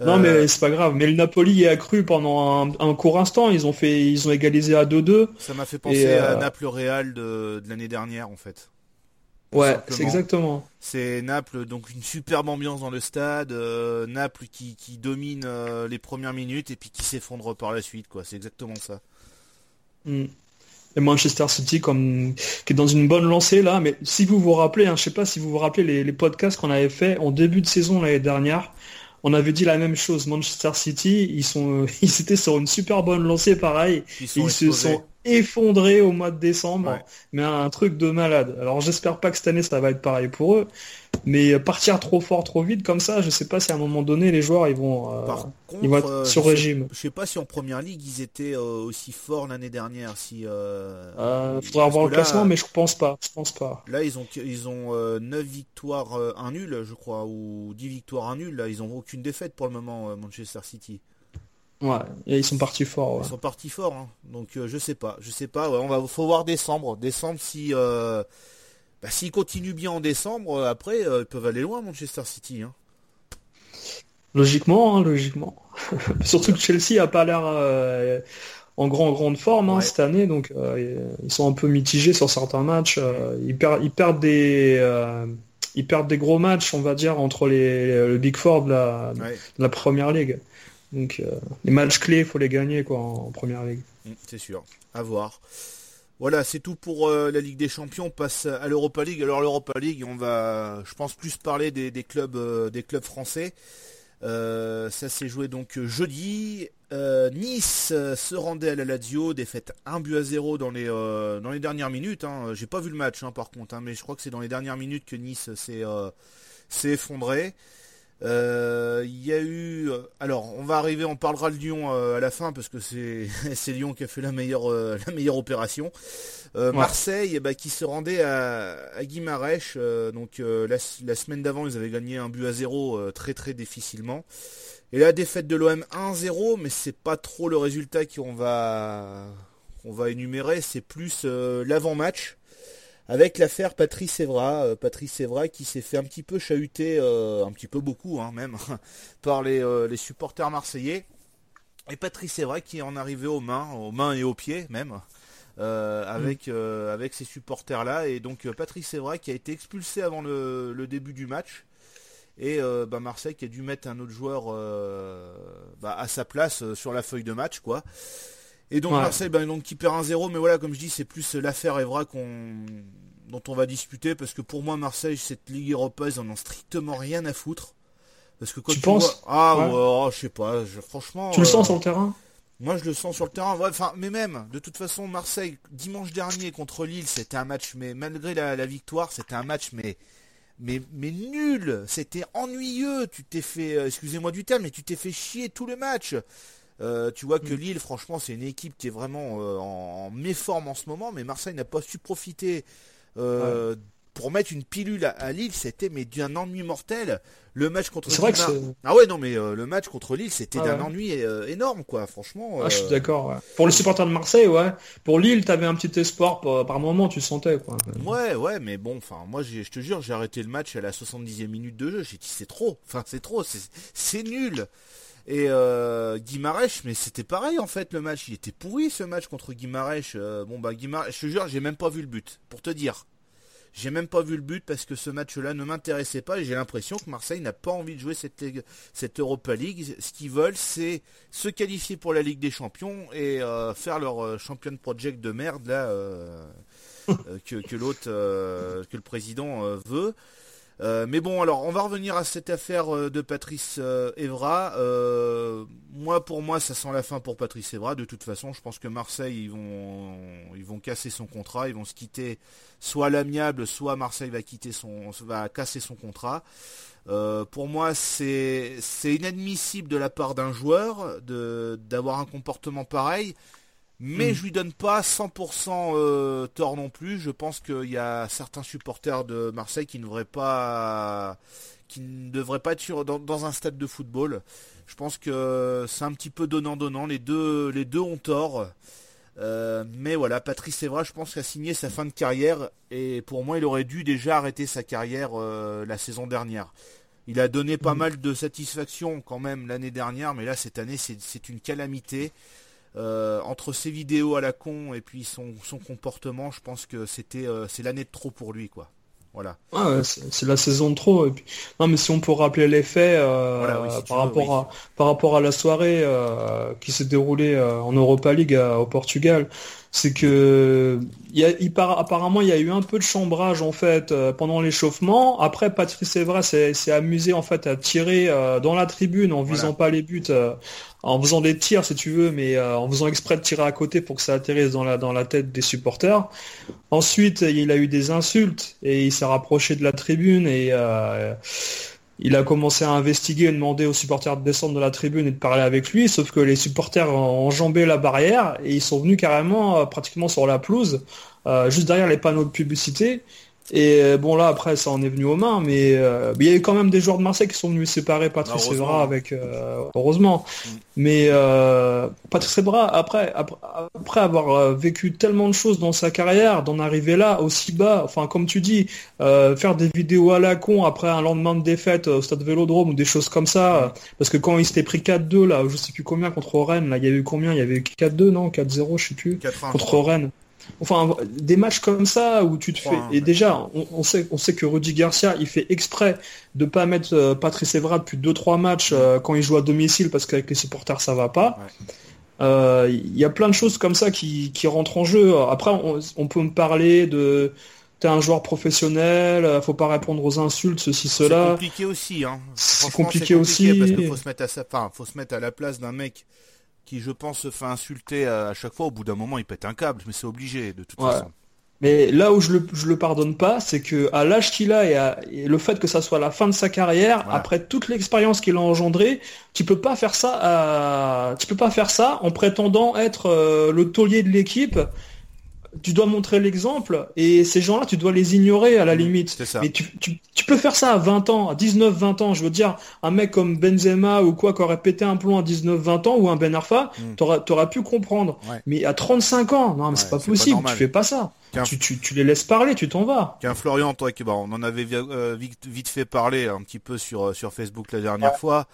Non mais c'est pas grave. Mais le Napoli est accru pendant un, court instant. Ils ont fait ils ont égalisé à 2-2. Ça m'a fait penser à Naples Real de, de l'année dernière en fait. Ouais, c'est exactement. C'est Naples, donc une superbe ambiance dans le stade. Euh, Naples qui, qui domine euh, les premières minutes et puis qui s'effondre par la suite, quoi. C'est exactement ça. Hmm. Et Manchester City comme qui est dans une bonne lancée là, mais si vous vous rappelez, hein, je sais pas si vous vous rappelez les, les podcasts qu'on avait fait en début de saison l'année dernière, on avait dit la même chose. Manchester City, ils sont, ils étaient sur une super bonne lancée, pareil. Ils, se sont effondré au mois de décembre, mais un truc de malade. Alors j'espère pas que cette année ça va être pareil pour eux, mais partir trop fort, trop vite comme ça, je sais pas si à un moment donné les joueurs ils vont, euh, ils vont être euh, sur régime. je sais pas si en première ligue ils étaient euh, aussi forts l'année dernière. Si, il faudra avoir le classement, mais je pense pas. Je pense pas. Là ils ont ils ont 9 victoires, 1 nul, je crois, ou 10 victoires, 1 nul. Là ils ont aucune défaite pour le moment Manchester City. Ouais, et ils sont partis forts. Ils sont partis forts, hein. donc je sais pas, je sais pas. on va, faut voir décembre, décembre si bah, s'ils continuent bien en décembre, euh, après, euh, ils peuvent aller loin, Manchester City. Hein. Logiquement, hein, logiquement. Surtout que Chelsea a pas l'air euh, en grand grande forme hein, cette année, donc ils sont un peu mitigés sur certains matchs. ils, perdent, ils perdent des ils perdent des gros matchs, on va dire, entre les, le Big Four de la, la première ligue. Donc les matchs clés, il faut les gagner quoi en, première ligue. Mm, c'est sûr. À voir. Voilà, c'est tout pour euh, la Ligue des Champions. On passe à l'Europa League. Alors l'Europa League, on va, je pense, plus parler des, clubs, euh, des clubs français. Euh, ça s'est joué donc jeudi. nice se rendait à la Lazio, défaite 1 but à 0 dans les, dans les dernières minutes. Hein. J'ai pas vu le match hein, par contre, hein, mais je crois que c'est dans les dernières minutes que Nice s'est effondré. Euh, il y a eu, euh, alors on va arriver, on parlera de Lyon euh, à la fin parce que c'est c'est Lyon qui a fait la meilleure la meilleure opération. Marseille, eh ben, qui se rendait à, à Guimarèche. donc la, semaine d'avant, ils avaient gagné un but à zéro très très difficilement. Et la défaite de l'OM 1-0, mais c'est pas trop le résultat qu'on va qu'on va énumérer, c'est plus l'avant-match avec l'affaire Patrice Evra, euh, Patrice Evra qui s'est fait un petit peu chahuter, euh, un petit peu beaucoup hein, même, par euh, les, supporters marseillais. Et Patrice Evra qui est en arrivé aux mains, aux mains et aux pieds même, avec, mm. avec ces supporters-là. Et donc Patrice Evra qui a été expulsé avant le, début du match. Et bah, Marseille qui a dû mettre un autre joueur bah, à sa place sur la feuille de match, quoi. Et donc Marseille, ben, donc, qui perd 1-0, mais voilà, comme je dis, c'est plus l'affaire Evra qu'on dont on va discuter, parce que pour moi, Marseille, cette Ligue Europa, ils en ont strictement rien à foutre. Parce que quand tu, penses Ah, ouais. Oh, je sais pas, franchement... Tu le sens euh, sur le terrain? moi, je le sens sur le terrain. Enfin, mais même, de toute façon, Marseille, dimanche dernier contre Lille, c'était un match, mais malgré la, victoire, c'était un match, mais, mais, mais nul. C'était ennuyeux. Tu t'es fait, euh, excusez-moi du terme, mais tu t'es fait chier tout le match. Euh, tu vois que mm. Lille, franchement, c'est une équipe qui est vraiment euh, en, méforme en ce moment, mais Marseille n'a pas su profiter euh, pour mettre une pilule à, Lille. C'était mais d'un ennui mortel. Le match contre c'est vrai que ah ouais non mais le match contre Lille c'était d'un ennui énorme quoi franchement ah, je suis d'accord pour les supporters de Marseille ouais. Pour Lille t'avais un petit espoir par, moment tu sentais quoi. Ouais ouais mais bon enfin moi je te jure j'ai arrêté le match à la 70e minute de jeu. J'ai dit c'est trop. Enfin c'est trop c'est nul et euh, Guimarèche, mais c'était pareil en fait le match. Il était pourri ce match contre Guimarèche. Euh, bon bah Guimarèche, je te jure, j'ai même pas vu le but. Pour te dire, j'ai même pas vu le but parce que ce match-là ne m'intéressait pas et j'ai l'impression que Marseille n'a pas envie de jouer cette, Europa League. Ce qu'ils veulent, c'est se qualifier pour la Ligue des Champions et euh, faire leur euh, champion project de merde là que l'autre, que le président veut. Euh, mais bon, alors on va revenir à cette affaire euh, de Patrice euh, Evra. moi, pour moi, ça sent la fin pour Patrice Evra. De toute façon, je pense que Marseille, ils vont, ils vont casser son contrat, ils vont se quitter soit l'amiable, soit Marseille va quitter son, va casser son contrat. pour moi, c'est, inadmissible de la part d'un joueur d'avoir un comportement pareil mais mm. je lui donne pas 100% euh, tort non plus. Je pense qu'il y a certains supporters de Marseille qui ne devraient pas, qui ne devraient pas être dans, un stade de football. Je pense que c'est un petit peu donnant-donnant. Les deux, les deux ont tort. Euh, mais voilà, Patrice Evra, je pense qu'il a signé sa fin de carrière et pour moi, il aurait dû déjà arrêter sa carrière euh, la saison dernière. Il a donné pas mm. mal de satisfaction quand même l'année dernière, mais là cette année c'est une calamité. Euh, entre ses vidéos à la con et puis son, son comportement, je pense que c'était euh, c'est l'année de trop pour lui quoi. Voilà. Ah c'est la saison de trop. Et puis... Non mais si on peut rappeler les faits euh, par rapport à par rapport à la soirée qui s'est déroulée en Europa League au Portugal, c'est que il, il apparemment il y a eu un peu de chambrage en fait euh, pendant l'échauffement. Après, Patrice Evra s'est amusé en fait à tirer euh, dans la tribune en visant pas les buts, euh, en faisant des tirs si tu veux, mais en faisant exprès de tirer à côté pour que ça atterrisse dans la dans la tête des supporters. Ensuite, il a eu des insultes et il s'est rapproché de la tribune et il a commencé à investiguer et demander aux supporters de descendre de la tribune et de parler avec lui, sauf que les supporters ont enjambé la barrière et ils sont venus carrément euh, pratiquement sur la pelouse, euh, juste derrière les panneaux de publicité. Et euh, bon là après ça en est venu aux mains, mais euh, il y a eu quand même des joueurs de Marseille qui sont venus séparer Patrice Evra avec euh, heureusement. Mm. Mais Patrice Evra après, après, avoir vécu tellement de choses dans sa carrière, d'en arriver là aussi bas, enfin comme tu dis, faire des vidéos à la con après un lendemain de défaite au stade Vélodrome ou des choses comme ça, parce que quand il s'était pris 4-2 là, je sais plus combien contre Rennes, là il y a eu combien, il y avait eu 4-2 non, 4-0 je sais plus contre Rennes. Enfin, des matchs comme ça où tu te fais. Et déjà, on, sait, on sait que Rudy Garcia, il fait exprès de pas mettre euh, Patrice Evra depuis 2-3 matchs euh, quand il joue à domicile parce qu'avec les supporters ça va pas. Euh, il y a plein de choses comme ça qui, rentrent en jeu. Après, on, peut me parler de t'es un joueur professionnel, faut pas répondre aux insultes, ceci, cela. C'est compliqué aussi, hein. C'est compliqué, aussi. Parce qu'il faut se mettre à sa, enfin, faut se mettre à la place d'un mec qui, je pense, se fait insulter à, chaque fois. Au bout d'un moment, il pète un câble, mais c'est obligé, de toute façon. Mais là où je le, le pardonne pas, c'est que à l'âge qu'il a et, le fait que ça soit la fin de sa carrière, après toute l'expérience qu'il a engendrée, tu peux pas faire ça à, tu peux pas faire ça en prétendant être euh, le taulier de l'équipe tu dois montrer l'exemple et ces gens-là, tu dois les ignorer à la mmh, limite. Ça. Mais tu, tu, tu, peux faire ça à 20 ans, à 19, 20 ans. Je veux dire, un mec comme Benzema ou quoi qui aurait pété un plomb à 19, 20 ans ou un Ben Arfa, mmh. t'aurais, t'aurais pu comprendre. Mais à 35 ans, non, mais c'est pas possible. tu fais pas ça. Tu, tu, tu, les laisses parler, tu t'en vas. Tiens, Florian, toi, qui, on en avait euh, vite, vite, fait parler un petit peu sur, euh, sur Facebook la dernière fois.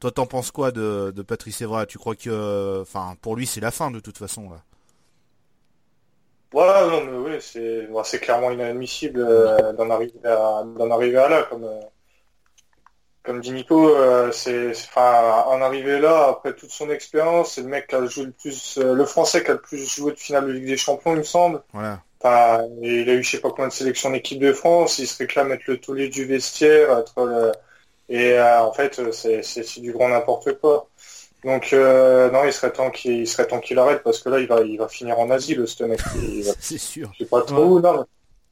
Toi, t'en penses quoi de, de Patrice Evra? Tu crois que, enfin, pour lui, c'est la fin de toute façon là. Voilà, non, mais oui, c'est clairement inadmissible euh, d'en arriver à d'en arriver à là, comme euh, comme dit Nico, euh, c'est enfin en arriver là après toute son expérience, c'est le mec qui a joué le plus, le français qui a le plus joué de finale de Ligue des Champions, il me semble. Voilà. Enfin, il a eu je sais pas combien de sélections d'équipe de France, il se réclame être le taulier du vestiaire, être le... et en fait c'est c'est du grand n'importe quoi. Donc euh, non, il serait temps qu'il serait temps qu'il arrête parce que là il va il va finir en asile ce mec. C'est sûr. Je sais pas trop où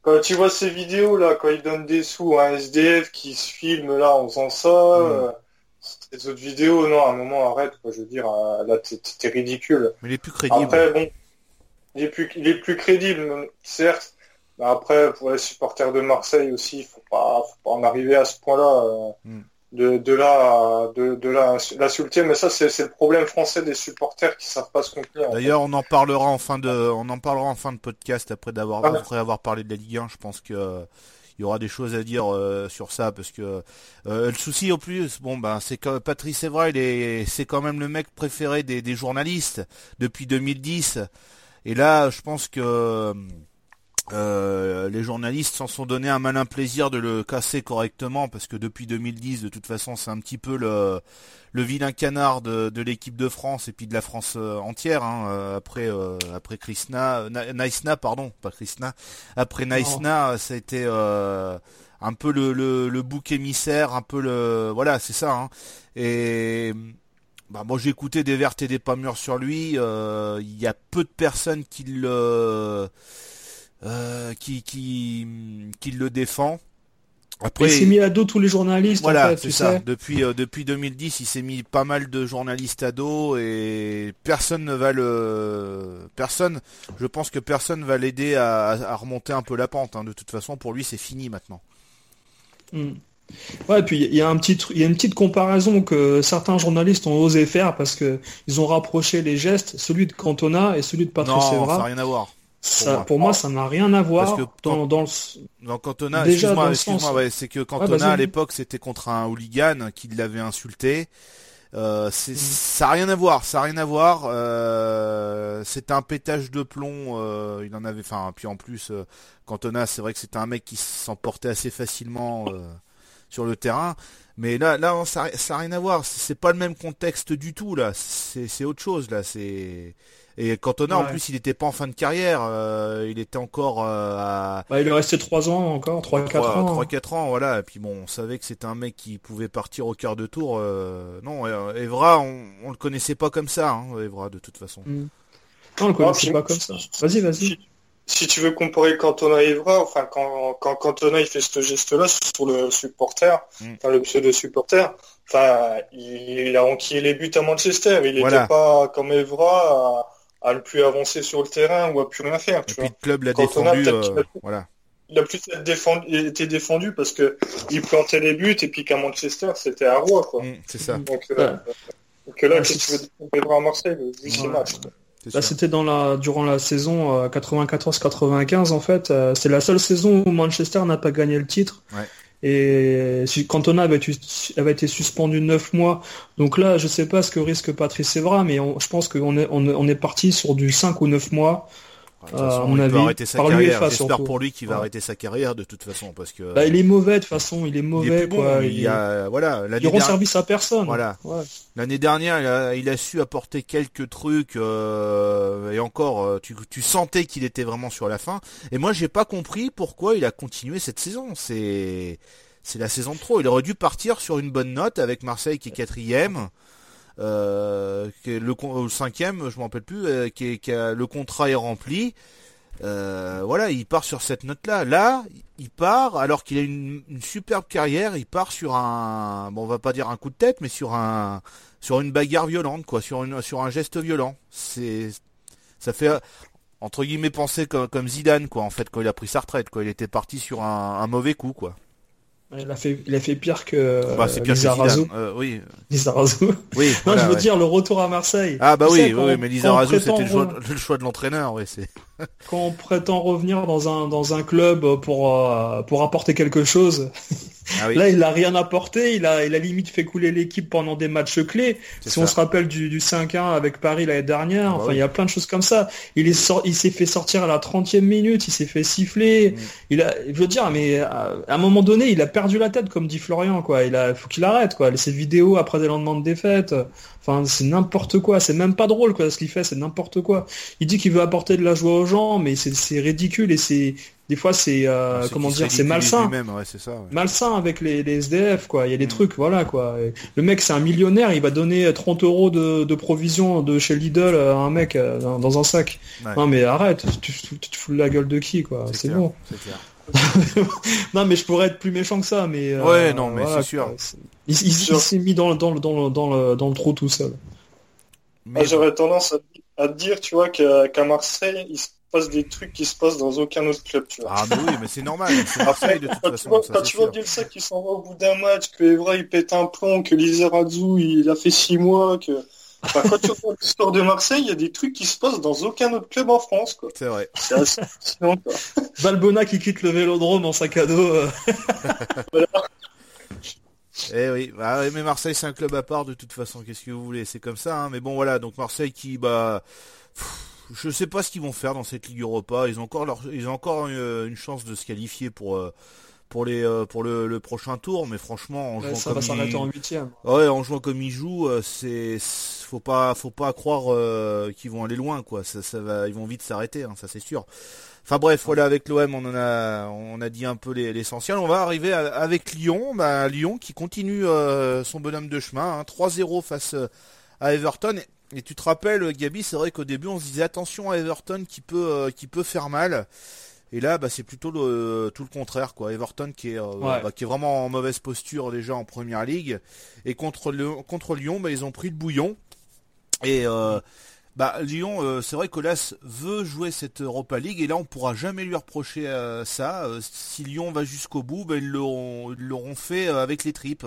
Quand tu vois ces vidéos là, quand il donne des sous à un SDF qui se filme là en faisant ça, mm. euh, ces autres vidéos, non, à un moment arrête quoi. Je veux dire, euh, là t'es ridicule. Mais il est plus crédible. Après bon, il est plus il est plus crédible, certes. Mais après pour les supporters de Marseille aussi, faut pas faut pas en arriver à ce point-là. Mm de, de là de, de l'insulter mais ça c'est le problème français des supporters qui savent pas se contenir d'ailleurs on en parlera en fin de on en parlera en fin de podcast après d'avoir ah. après avoir parlé de la Ligue 1 je pense que il y aura des choses à dire euh, sur ça parce que euh, le souci au plus bon ben c'est que Patrice Evra il est c'est quand même le mec préféré des, des journalistes depuis 2010 et là je pense que euh, les journalistes s'en sont donné un malin plaisir de le casser correctement parce que depuis 2010 de toute façon c'est un petit peu le, le vilain canard de, de l'équipe de France et puis de la France euh, entière hein, euh, après après Krishna Naïsna pardon pas Krishna après Naïsna ça a été un peu le, le, bouc émissaire un peu le voilà c'est ça hein. et bah moi j'ai écouté des vertes et des pas mûres sur lui il y a peu de personnes qui le euh, qui, qui, qui le défend. Après, il s'est mis à dos tous les journalistes. Voilà, en fait, c'est ça. Depuis euh, depuis 2010, il s'est mis pas mal de journalistes à dos et personne ne va le personne. Je pense que personne va l'aider à, à, remonter un peu la pente. Hein. De toute façon, pour lui, c'est fini maintenant. Hmm. Ouais, et puis il y a un petit, il y a une petite comparaison que certains journalistes ont osé faire parce que ils ont rapproché les gestes, celui de Cantona et celui de Patrice Evra. Non, ça n'a rien à voir. Ça, pour moi, ça n'a rien à voir Parce que dans, dans, le... Cantona. Excuse-moi, excuse-moi, ouais, c'est que Cantona à l'époque c'était contre un hooligan qui l'avait insulté. Euh, c'est, mm. ça n'a rien à voir, ça n'a rien à voir. Euh, c'est un pétage de plomb. Euh, il en avait, enfin, puis en plus, euh, Cantona, c'est vrai que c'était un mec qui s'emportait assez facilement. Sur le terrain. Mais là, là, ça, ça rien à voir. C'est pas le même contexte du tout là. C'est autre chose là. C'est et Cantona, en plus, il n'était pas en fin de carrière. Euh, il était encore euh, à... Bah, il est resté 3 ans encore, 3-4 ans. 3-4 ans, voilà. Et puis bon, on savait que c'était un mec qui pouvait partir au quart de tour. Euh... Non, Evra, on, on le connaissait pas comme ça, hein, Evra, de toute façon. Mm. Non, on le connaissait pas comme ça. Vas-y, vas-y. Si, tu veux comparer Cantona et Evra, enfin, quand, quand Cantona il fait ce geste-là sur le supporter, mm. enfin, le pseudo-supporter, enfin, il, a enquillé les buts à Manchester. Il n'était pas comme Evra à ne plus avancer sur le terrain ou à plus rien faire. Tu Et puis le club l'a défendu. Euh, voilà. Il a plus été défendu parce que il plantait les buts et puis qu'à Manchester c'était à Roi quoi. Mm, c'est ça. Donc, euh, là, si tu veux défendre à Marseille, vu ces matchs. Là, c'était dans la durant la saison 94-95 euh, en fait. c'est la seule saison où Manchester n'a pas gagné le titre. Ouais. Et Cantona avait, avait été suspendu 9 mois. Donc là, je sais pas ce que risque Patrice Evra, mais je pense qu'on est, est parti sur du 5 ou 9 mois euh, il peut arrêter sa carrière. J'espère pour lui qu'il va arrêter sa carrière de toute façon parce que. Bah, il est mauvais de toute façon, il est mauvais. Il, a, voilà, il rend service à personne. Voilà. L'année dernière, il a, su apporter quelques trucs euh, et encore, euh, tu, tu sentais qu'il était vraiment sur la fin. Et moi, j'ai pas compris pourquoi il a continué cette saison. C'est c'est la saison de trop. Il aurait dû partir sur une bonne note avec Marseille qui est quatrième. Euh, le, le, cinquième, je m'en rappelle plus, euh, qui, le contrat est rempli. Euh, voilà, il part sur cette note-là. Là, il part alors qu'il a une, superbe carrière. Il part sur un, bon, on va pas dire un coup de tête, mais sur un, sur une bagarre violente, quoi, sur une, sur un geste violent. C'est, ça fait entre guillemets penser comme, comme Zidane, quoi, en fait, quand il a pris sa retraite, quoi. Il était parti sur un, un mauvais coup, quoi. Il a fait, il a fait pire que bah, c'est pire Lizarazu. Que euh, oui. Lizarazu. Oui. non, je veux dire le retour à Marseille. Ah bah oui, oui, mais Lizarazu c'était le, choix, de l'entraîneur, oui, c'est. quand on prétend revenir dans un dans un club pour euh, pour apporter quelque chose, ah Là, il a rien apporté. Il a, il a limite fait couler l'équipe pendant des matchs clés. Si on se rappelle du, du 5-1 avec Paris l'année dernière, bah enfin, il y a plein de choses comme ça. Il est il s'est fait sortir à la 30e minute. Il s'est fait siffler. Mm. Il a, je veux dire, mais à, un moment donné, il a perdu la tête, comme dit Florian, quoi. Il a, faut qu'il arrête, quoi. Ces vidéos après des lendemains de défaite. Enfin, c'est n'importe quoi. C'est même pas drôle, quoi. Ce qu'il fait, c'est n'importe quoi. Il dit qu'il veut apporter de la joie aux gens, mais c'est ridicule et c'est des fois c'est euh, ah, comment dire c'est malsain ouais, ça, ouais. malsain avec les, les, SDF quoi il y a des mm. trucs voilà quoi le mec c'est un millionnaire il va donner 30 euros de, de provision de chez Lidl à un mec euh, dans, un sac non mais arrête tu, te fous la gueule de qui quoi? C'est bon non mais je pourrais être plus méchant que ça mais euh, ouais non mais c'est sûr il, s'est mis dans, dans, dans, dans, le, dans le trou tout seul mais... j'aurais tendance à, à, dire tu vois qu'à Marseille il passe des trucs qui se passent dans aucun autre club, tu vois. Ah, mais oui, mais c'est normal. Après, de toute quand, façon, tu vois, quand tu vois Bielsa qui s'en va au bout d'un match, que Evra il pète un plomb, que Lizarazu il a fait six mois, que. Enfin, quand tu vois l'histoire de Marseille, il y a des trucs qui se passent dans aucun autre club en France, quoi. C'est vrai. C'est assez fascinant, quoi. Valbona qui quitte le vélodrome en sac à dos. Euh. voilà. Eh oui, bah, mais Marseille c'est un club à part de toute façon, qu'est-ce que vous voulez, c'est comme ça, hein. mais bon voilà, donc Marseille qui bah je sais pas ce qu'ils vont faire dans cette Ligue Europa. Ils ont encore leur, ils ont encore une, chance de se qualifier pour euh, pour les euh, pour le, prochain tour, mais franchement en jouant ça comme va s'arrêter en huitième. Ouais, en jouant comme ils jouent, euh, c'est faut pas faut pas croire qu'ils vont aller loin quoi. Ça, ça va, ils vont vite s'arrêter, hein, ça c'est sûr. Enfin bref, voilà avec l'OM on en a on a dit un peu l'essentiel. On va arriver avec Lyon, bah, Lyon qui continue son bonhomme de chemin, hein, 3-0 face à Everton. Et tu te rappelles, Gabi, c'est vrai qu'au début on se disait attention à Everton qui peut euh, qui peut faire mal. Et là, bah, c'est plutôt le, tout le contraire, quoi. Everton qui est, euh, bah, qui est vraiment en mauvaise posture déjà en première ligue. Et contre, le, contre Lyon, bah, ils ont pris le bouillon. Et euh, bah, Lyon, c'est vrai que Las veut jouer cette Europa League. Et là, on pourra jamais lui reprocher ça. si Lyon va jusqu'au bout, bah, ils l'auront fait avec les tripes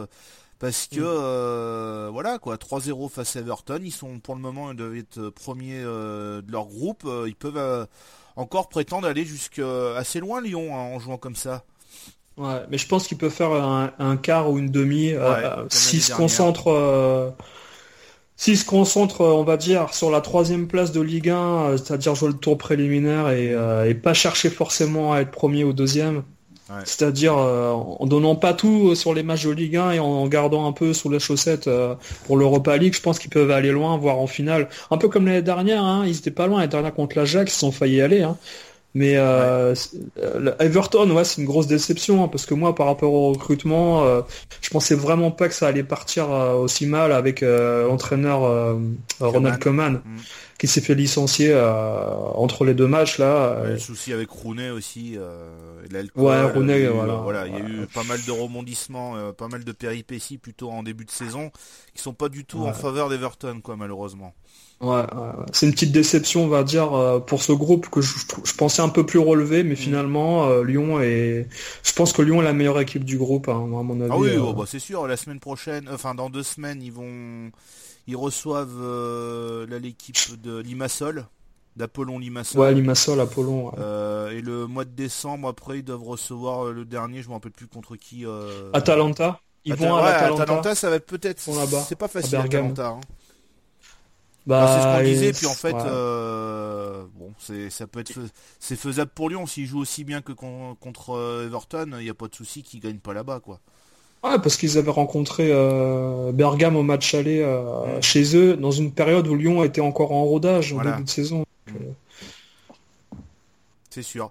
parce que mm. euh, voilà quoi 3-0 face à Everton ils sont pour le moment ils doivent être premiers euh, de leur groupe euh, ils peuvent encore prétendre aller jusqu'à assez loin Lyon hein, en jouant comme ça. Ouais mais je pense qu'ils peuvent faire un, quart ou une demi s'ils se concentrent S'ils se concentrent, on va dire, sur la troisième place de Ligue 1, c'est-à-dire jouer le tour préliminaire et, et pas chercher forcément à être premier ou deuxième, C'est-à-dire en donnant pas tout sur les matchs de Ligue 1 et en gardant un peu sous la chaussette pour l'Europa League, je pense qu'ils peuvent aller loin, voire en finale. Un peu comme l'année dernière, hein, ils étaient pas loin l'année dernière contre l'Ajax, ils sont failli aller. Hein. Mais euh, euh Everton, ouais, c'est une grosse déception hein, parce que moi, par rapport au recrutement, euh, je pensais vraiment pas que ça allait partir euh, aussi mal avec l'entraîneur Ronald Koeman, mm. qui s'est fait licencier entre les deux matchs là. le souci avec Rooney aussi. Ouais, Rooney, voilà. il y a eu pas mal de rebondissements, pas mal de péripéties plutôt en début de saison, qui sont pas du tout en faveur d'Everton, quoi, malheureusement. Ouais, c'est une petite déception, on va dire, euh, pour ce groupe que je, pensais un peu plus relevé, mais mm. finalement, euh, Lyon est. Je pense que Lyon est la meilleure équipe du groupe, hein, à mon avis. Ah oui, euh. oh, bah, c'est sûr. La semaine prochaine, enfin dans deux semaines, ils vont, ils reçoivent l'équipe de Limassol, d'Apollon Limassol. Ouais, Limassol, Apollon. et le mois de décembre, après, ils doivent recevoir le dernier, je me rappelle plus contre qui. Atalanta. Ils vont à Atalanta. ça va peut-être. C'est pas facile, Atalanta. Hein. Bah, c'est ce qu'on disait, puis en fait, euh, bon, c'est ça peut être c'est faisable pour Lyon s'il joue aussi bien que contre euh, Everton, il n'y a pas de souci qu'il gagne pas là-bas, quoi. Ouais, parce qu'ils avaient rencontré euh, Bergame au match aller mm. chez eux dans une période où Lyon était encore en rodage au début de saison. Mm. C'est sûr.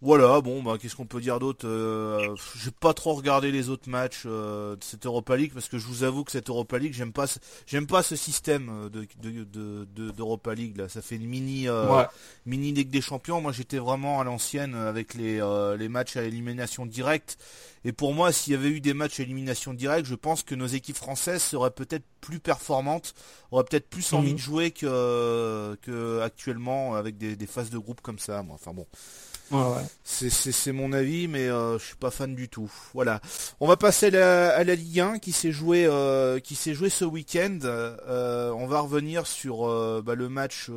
Voilà, bon, bah, qu'est-ce qu'on peut dire d'autre euh, J'ai pas trop regardé les autres matchs euh, de cette Europa League parce que je vous avoue que cette Europa League, j'aime pas, j'aime pas ce système euh, de d'Europa League là. Ça fait une mini mini Ligue des Champions. Moi, j'étais vraiment à l'ancienne avec les les matchs à élimination directe. Et pour moi, s'il y avait eu des matchs à élimination directe, je pense que nos équipes françaises seraient peut-être plus performantes, auraient peut-être plus envie mhm. de jouer que que actuellement avec des, des phases de groupe comme ça. Moi, enfin bon. C'est mon avis, mais euh, je suis pas fan du tout. Voilà. On va passer à la, Ligue 1 qui s'est joué, euh, qui s'est joué ce week-end. Euh, on va revenir sur bah, le match.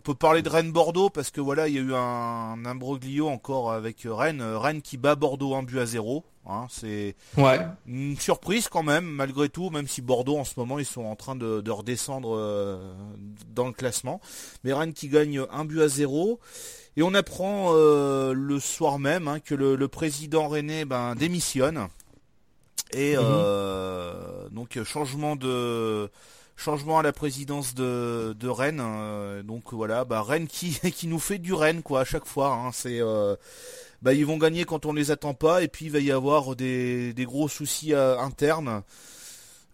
Peut parler de Rennes-Bordeaux parce que voilà, il y a eu un, imbroglio encore avec Rennes. Rennes qui bat Bordeaux un but à zéro. Hein, c'est ouais. une surprise quand même, malgré tout, même si Bordeaux en ce moment ils sont en train de, de redescendre dans le classement. Mais Rennes qui gagne un but à zéro. Et on apprend euh, le soir même hein, que le, président René ben, démissionne. Et mhm. euh, donc changement de changement à la présidence de, Rennes. Euh, donc voilà, bah, Rennes qui, qui nous fait du Rennes quoi à chaque fois. Hein. c'est bah, ils vont gagner quand on les attend pas et puis il va y avoir des, gros soucis internes.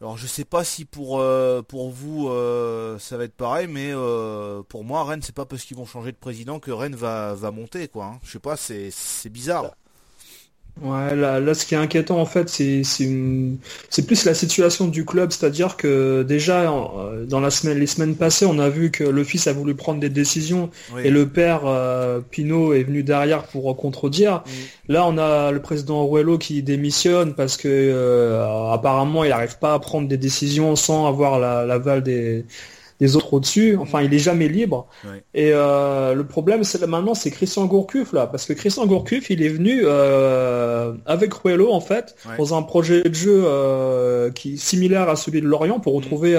Alors je sais pas si pour euh, vous euh, ça va être pareil, mais euh, pour moi Rennes c'est pas parce qu'ils vont changer de président que Rennes va monter quoi. Hein. Je sais pas, c'est bizarre. Ouais, là, là, ce qui est inquiétant en fait, c'est c'est plus la situation du club, c'est-à-dire que déjà euh, dans la semaine, les semaines passées, on a vu que le fils a voulu prendre des décisions et le père euh, Pinot est venu derrière pour contredire. Là, on a le président Ruello qui démissionne parce que euh, apparemment il n'arrive pas à prendre des décisions sans avoir l'aval des des autres au-dessus. Enfin, il est jamais libre. Et euh, le problème, c'est maintenant, c'est Christian Gourcuff là, parce que Christian Gourcuff, il est venu euh, avec Ruello en fait dans un projet de jeu euh, qui est similaire à celui de Lorient pour retrouver.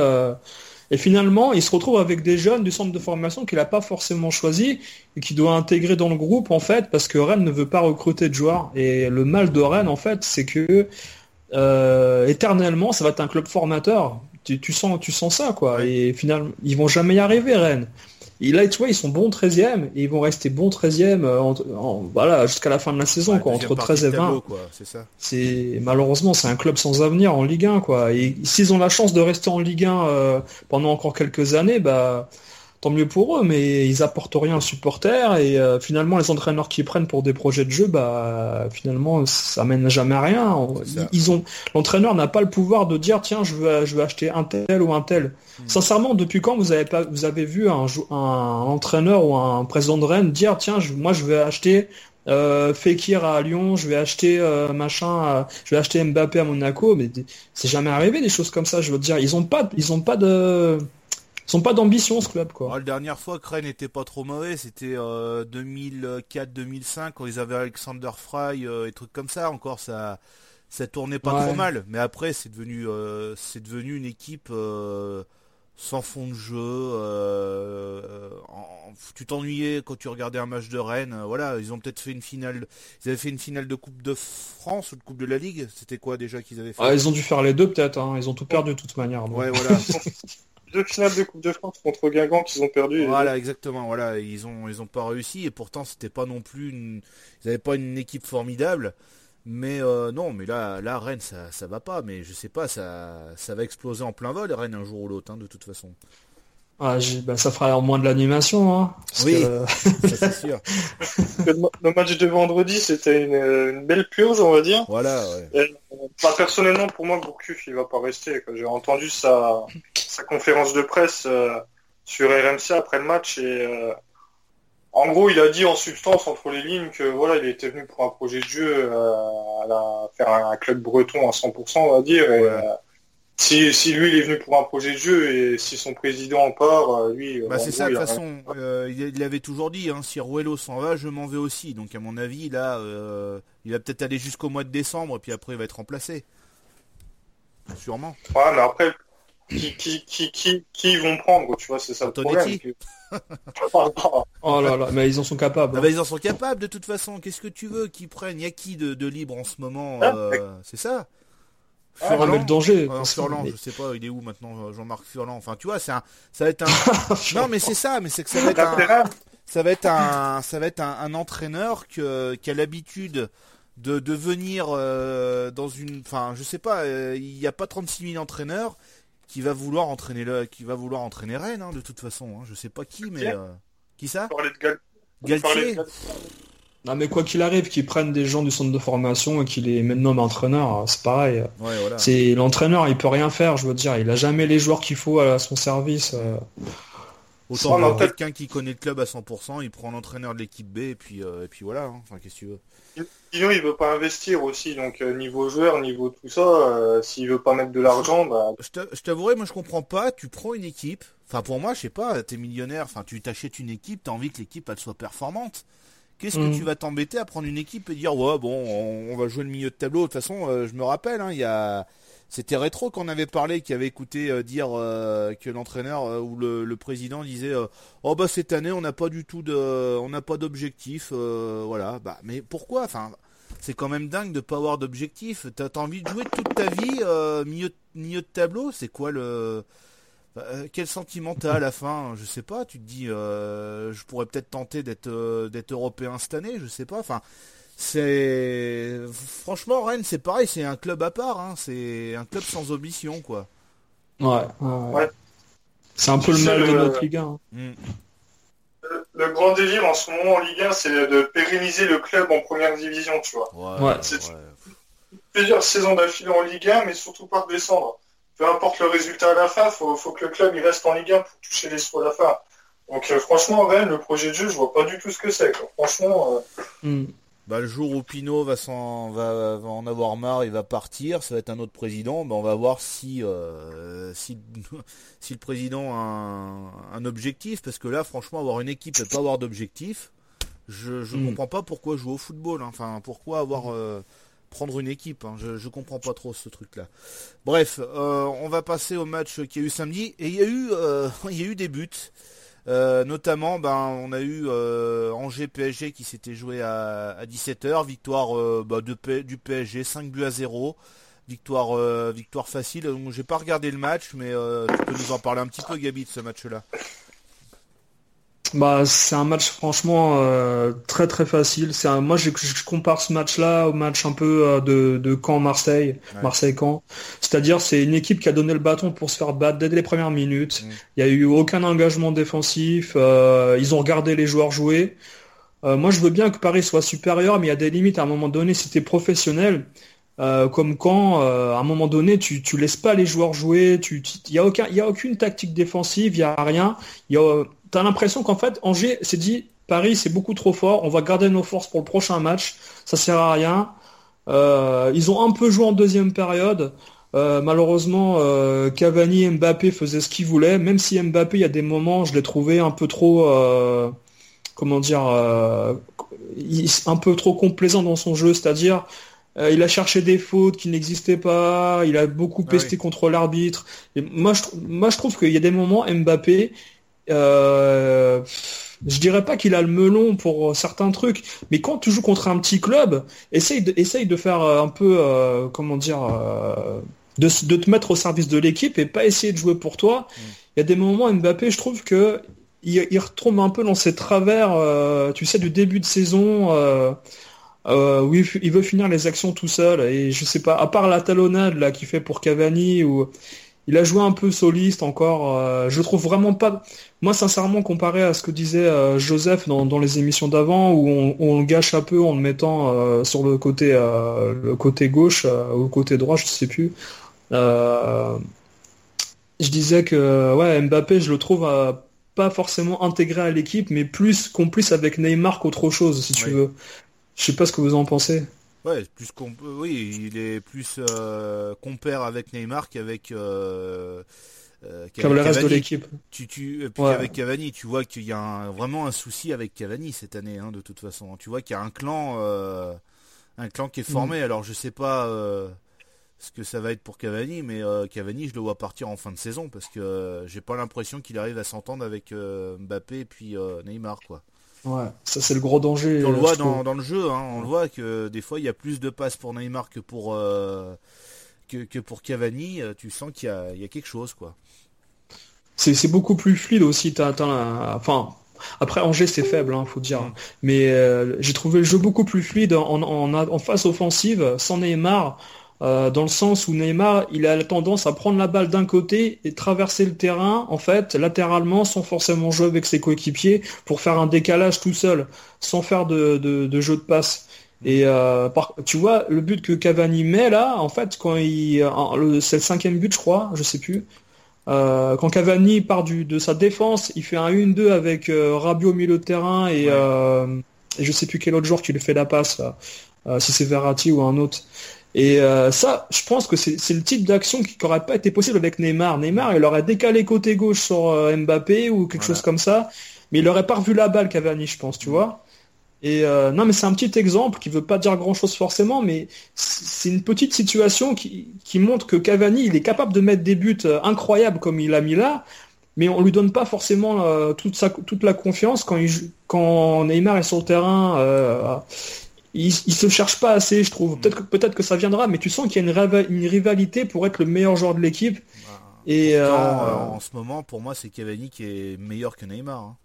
et finalement, il se retrouve avec des jeunes du centre de formation qu'il n'a pas forcément choisi et qui doit intégrer dans le groupe en fait, parce que Rennes ne veut pas recruter de joueurs. Et le mal de Rennes en fait, c'est que éternellement, ça va être un club formateur tu, sens, tu sens ça, quoi. Et finalement, ils vont jamais y arriver, Rennes. Et là, tu vois, ils sont bons 13e et ils vont rester bons 13e euh, voilà, jusqu'à la fin de la saison, quoi, entre 13 et 20. C'est malheureusement, c'est un club sans avenir en Ligue 1, quoi. Et s'ils ont la chance de rester en Ligue 1 euh, pendant encore quelques années, bah tant mieux pour eux, mais ils apportent rien aux supporters et euh, finalement les entraîneurs qui prennent pour des projets de jeu, bah finalement ça mène jamais à rien. Ils, ont l'entraîneur n'a pas le pouvoir de dire tiens je veux je veux acheter un tel ou un tel. Hmm. Sincèrement, depuis quand vous avez pas vous avez vu un, un, entraîneur ou un président de Rennes dire tiens moi je vais acheter euh, Fekir à Lyon, je vais acheter euh, machin, je vais acheter Mbappé à Monaco, mais c'est jamais arrivé des choses comme ça. Je veux dire, ils ont pas, ils ont pas de, ils sont pas d'ambition ce club quoi. la dernière fois que Rennes n'était pas trop mauvais, c'était 2004-2005 euh, quand ils avaient Alexander Fry euh, et trucs comme ça. Encore ça, ça tournait pas trop mal. Mais après c'est devenu, euh, c'est devenu une équipe sans fond de jeu. Tu t'ennuyais quand tu regardais un match de Rennes. Voilà, ils ont peut-être fait une finale. Ils avaient fait une finale de Coupe de France ou de Coupe de la Ligue. C'était quoi déjà qu'ils avaient fait? Ah, Ils ont dû faire les deux peut-être. Hein. Ils ont tout perdu de toute manière. Ouais, voilà. deux finales de Coupe de France contre Guingamp qu'ils ont perdu. Voilà, exactement. Voilà, ils ont ils ont pas réussi et pourtant c'était pas non plus ils avaient pas une équipe formidable. Mais euh, non, mais là, Rennes, ça, ça va pas. Mais je sais pas, ça, ça va exploser en plein vol, Rennes, un jour ou l'autre, hein, de toute façon. Ah, bah, ça fera moins de l'animation. Hein, oui, c'est sûr. le, match de vendredi, c'était une, belle purge, on va dire. Voilà. Bah, personnellement, pour moi, Gourcuff, il va pas rester. J'ai entendu sa, sa conférence de presse euh, sur RMC après le match et euh, en gros, il a dit en substance entre les lignes que voilà, il était venu pour un projet de jeu euh, à faire un, club breton à 100%, on va dire. Et, euh, si, si, lui il est venu pour un projet de jeu et si son président en part, euh, lui. Bah c'est ça de toute façon. il, avait toujours dit, hein, si Ruelo s'en va, je m'en vais aussi. Donc à mon avis, là, il va peut-être aller jusqu'au mois de décembre et puis après il va être remplacé. Sûrement. Ouais, mais après, qui, qui, qui, qui, qui vont prendre, tu vois, c'est ça le problème. oh là là, mais ils en sont capables. Ah bah, ils en sont capables de toute façon. Qu'est-ce que tu veux qu'ils prennent? Il y a qui de, libre en ce moment ah, euh, C'est ça? Ah, Furlan, le danger. Euh, Furlan, je sais pas, il est où maintenant, euh, Jean-Marc Furlan? Enfin, tu vois, c'est un, ça va être un. non, mais c'est ça, mais c'est que ça va être un, ça va être un, ça va être un, entraîneur que, qui a l'habitude de, de venir dans une, enfin, je sais pas, il n'y a pas 36 000 entraîneurs qui va vouloir entraîner le, qui va vouloir entraîner Rennes, hein, de toute façon. Hein. Je sais pas qui, mais euh, qui ça? Galtier? Non mais quoi qu'il arrive, qu'ils prennent des gens du centre de formation et qu'ils les nomment entraîneurs, hein, c'est pareil. C'est l'entraîneur, il peut rien faire, je veux dire, il a jamais les joueurs qu'il faut à son service. Euh. Autant quelqu'un qui connaît le club à 100%, il prend l'entraîneur de l'équipe B et puis euh, et puis voilà. Enfin, qu'est-ce que tu veux Sinon, il veut pas investir aussi, donc euh, niveau joueur, niveau tout ça, euh, s'il veut pas mettre de l'argent, bah... Je t'avouerai, moi je comprends pas, tu prends une équipe, enfin pour moi, je sais pas, t'es millionnaire, enfin tu t'achètes une équipe, t'as envie que l'équipe elle soit performante. Qu'est-ce que mm. tu vas t'embêter à prendre une équipe et dire ouais bon on, va jouer le milieu de tableau. De toute façon, euh, je me rappelle, hein, il y a c'était rétro qu'on avait parlé, qui avait écouté euh, dire euh, que l'entraîneur ou le, président disait oh bah cette année on n'a pas du tout de, on n'a pas d'objectif, voilà. Bah mais pourquoi? Enfin, c'est quand même dingue de pas avoir d'objectif. T'as as envie de jouer toute ta vie milieu, milieu de tableau, c'est quoi le quel sentiment t'as à la fin? Je sais pas. Tu te dis, je pourrais peut-être tenter d'être d'être européen cette année. Je sais pas. Enfin, c'est franchement Rennes c'est pareil c'est un club à part hein. c'est un club sans ambition quoi ouais, ouais. c'est un peu le mal de notre Ligue 1 hein. mm. le, grand délire en ce moment en Ligue 1 c'est de pérenniser le club en première division tu vois ouais, plusieurs saisons d'affilée en Ligue 1 mais surtout pas descendre peu importe le résultat à la fin faut, faut que le club il reste en Ligue 1 pour toucher les sous à la fin donc euh, franchement Rennes le projet de jeu je vois pas du tout ce que c'est franchement euh, mm. Bah, le jour où Pinot va, va, va, en avoir marre, il va partir, ça va être un autre président. Bah, on va voir si, euh, si, si, le président a un, objectif, parce que là, franchement, avoir une équipe et pas avoir d'objectif, je ne hmm. comprends pas pourquoi jouer au football. Hein. Enfin, pourquoi avoir euh, prendre une équipe. Hein. Je, comprends pas trop ce truc-là. Bref, euh, on va passer au match qui a eu samedi et il y a eu, il y a eu des buts. Euh, notamment, ben, on a eu euh, Angers PSG qui s'était joué à, 17h, victoire euh, bah, de, du PSG, 5 buts à 0, victoire, victoire facile. J'ai pas regardé le match, mais tu peux nous en parler un petit peu, Gabi, de ce match-là. Bah, c'est un match franchement euh, très très facile. C'est un, moi je, compare ce match-là au match un peu euh, de, de Caen Marseille, Marseille Caen. C'est-à-dire c'est une équipe qui a donné le bâton pour se faire battre dès les premières minutes. Mm. Il n'y a eu aucun engagement défensif. Euh, ils ont regardé les joueurs jouer. moi je veux bien que Paris soit supérieur, mais il y a des limites à un moment donné. Si tu es professionnel, comme quand à un moment donné tu, tu laisses pas les joueurs jouer, tu il y a aucun y a aucune tactique défensive, il y a rien. Y a t'as l'impression qu'en fait, Angers s'est dit, Paris, c'est beaucoup trop fort, on va garder nos forces pour le prochain match, ça sert à rien. Euh, ils ont un peu joué en deuxième période. Euh, malheureusement, euh, Cavani et Mbappé faisaient ce qu'ils voulaient, même si Mbappé, il y a des moments, je l'ai trouvé un peu trop, comment dire, un peu trop complaisant dans son jeu, c'est-à-dire, Euh, il a cherché des fautes qui n'existaient pas. Il a beaucoup ah pesté contre l'arbitre. Moi, je, moi, je trouve qu'il y a des moments Mbappé. Euh, je dirais pas qu'il a le melon pour certains trucs, mais quand tu joues contre un petit club, essaye de, essaye de faire un peu, comment dire, de, de, te mettre au service de l'équipe et pas essayer de jouer pour toi. Mm. Il y a des moments Mbappé, je trouve que il, retombe un peu dans ses travers, euh, tu sais, du début de saison. Euh, euh, où il, veut finir les actions tout seul et je sais pas à part la talonnade là qu'il fait pour Cavani ou il a joué un peu soliste encore je trouve vraiment pas moi sincèrement comparé à ce que disait Joseph dans, les émissions d'avant où on, le gâche un peu en le mettant sur le côté le côté gauche ou le côté droit je sais plus je disais que ouais Mbappé je le trouve pas forcément intégré à l'équipe, mais plus complice avec Neymar qu'autre chose, si tu veux. Je sais pas ce que vous en pensez. Ouais, plus oui, il est plus euh, compère avec Neymar qu'avec euh, euh le reste de l'équipe. Tu, tu, puis avec Cavani, tu vois qu'il y a vraiment un souci avec Cavani cette année, hein, de toute façon. Tu vois qu'il y a un clan, euh, un clan qui est formé. Mm. Alors je sais pas ce que ça va être pour Cavani, mais Cavani, je le vois partir en fin de saison parce que j'ai pas l'impression qu'il arrive à s'entendre avec Mbappé et puis Neymar, quoi. Ouais, ça c'est le gros danger. on le voit dans, le jeu, hein, on le voit que des fois il y a plus de passes pour Neymar que pour que, pour Cavani. Tu sens qu'il y, a, quelque chose, quoi. C'est beaucoup plus fluide aussi. enfin, après, Angers, c'est faible, hein, faut dire. Mm. Mais j'ai trouvé le jeu beaucoup plus fluide en, en, en, phase offensive, sans Neymar. Euh, dans le sens où Neymar, il a la tendance à prendre la balle d'un côté et traverser le terrain, en fait, latéralement, sans forcément jouer avec ses coéquipiers, pour faire un décalage tout seul, sans faire de, de, jeu de passe. Et euh, tu vois, le but que Cavani met là, en fait, quand il, c'est le cinquième but, je crois, je sais plus. Euh, quand Cavani part du, de sa défense, il fait un 1-2 avec Rabiot au milieu de terrain et, et je sais plus quel autre joueur qui lui fait la passe, si c'est Verratti ou un autre. Et euh, ça, je pense que c'est le type d'action qui n'aurait pas été possible avec Neymar. Neymar, il aurait décalé côté gauche sur euh, Mbappé ou quelque chose comme ça, mais il aurait pas revu la balle Cavani, je pense, tu vois. Et euh, non, mais c'est un petit exemple qui veut pas dire grand-chose forcément, mais c'est une petite situation qui, qui, montre que Cavani, il est capable de mettre des buts incroyables comme il a mis là, mais on lui donne pas forcément toute, sa, toute la confiance quand, il, quand Neymar est sur le terrain il, se cherche pas assez, je trouve. Peut-être que, peut que ça viendra, mais tu sens qu'il y a une, rivalité pour être le meilleur joueur de l'équipe. Bah, et euh, en ce moment, pour moi, c'est Cavani qui est meilleur que Neymar. Hein.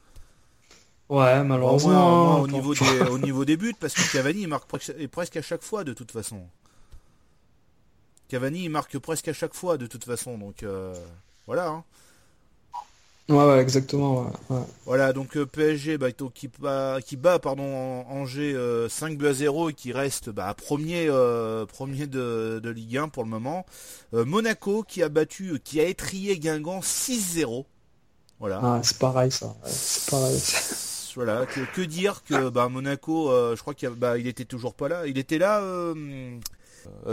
Ouais, malheureusement. au, niveau des, au niveau des buts, parce que Cavani il marque presque à chaque fois de toute façon. Cavani il marque presque à chaque fois de toute façon, donc euh, voilà. Hein. Ouais, ouais, exactement. Voilà, donc euh, PSG bah, qui, bat, qui bat pardon, Angers 5 euh, buts à 0 et qui reste bah, premier, euh, premier de, Ligue 1 pour le moment. Monaco qui a battu, qui a étrié Guingamp 6-0. Voilà. Ah, c'est pareil ça. c'est pareil. voilà, que, dire que bah, Monaco, je crois qu'il bah, il était toujours pas là. Il était là.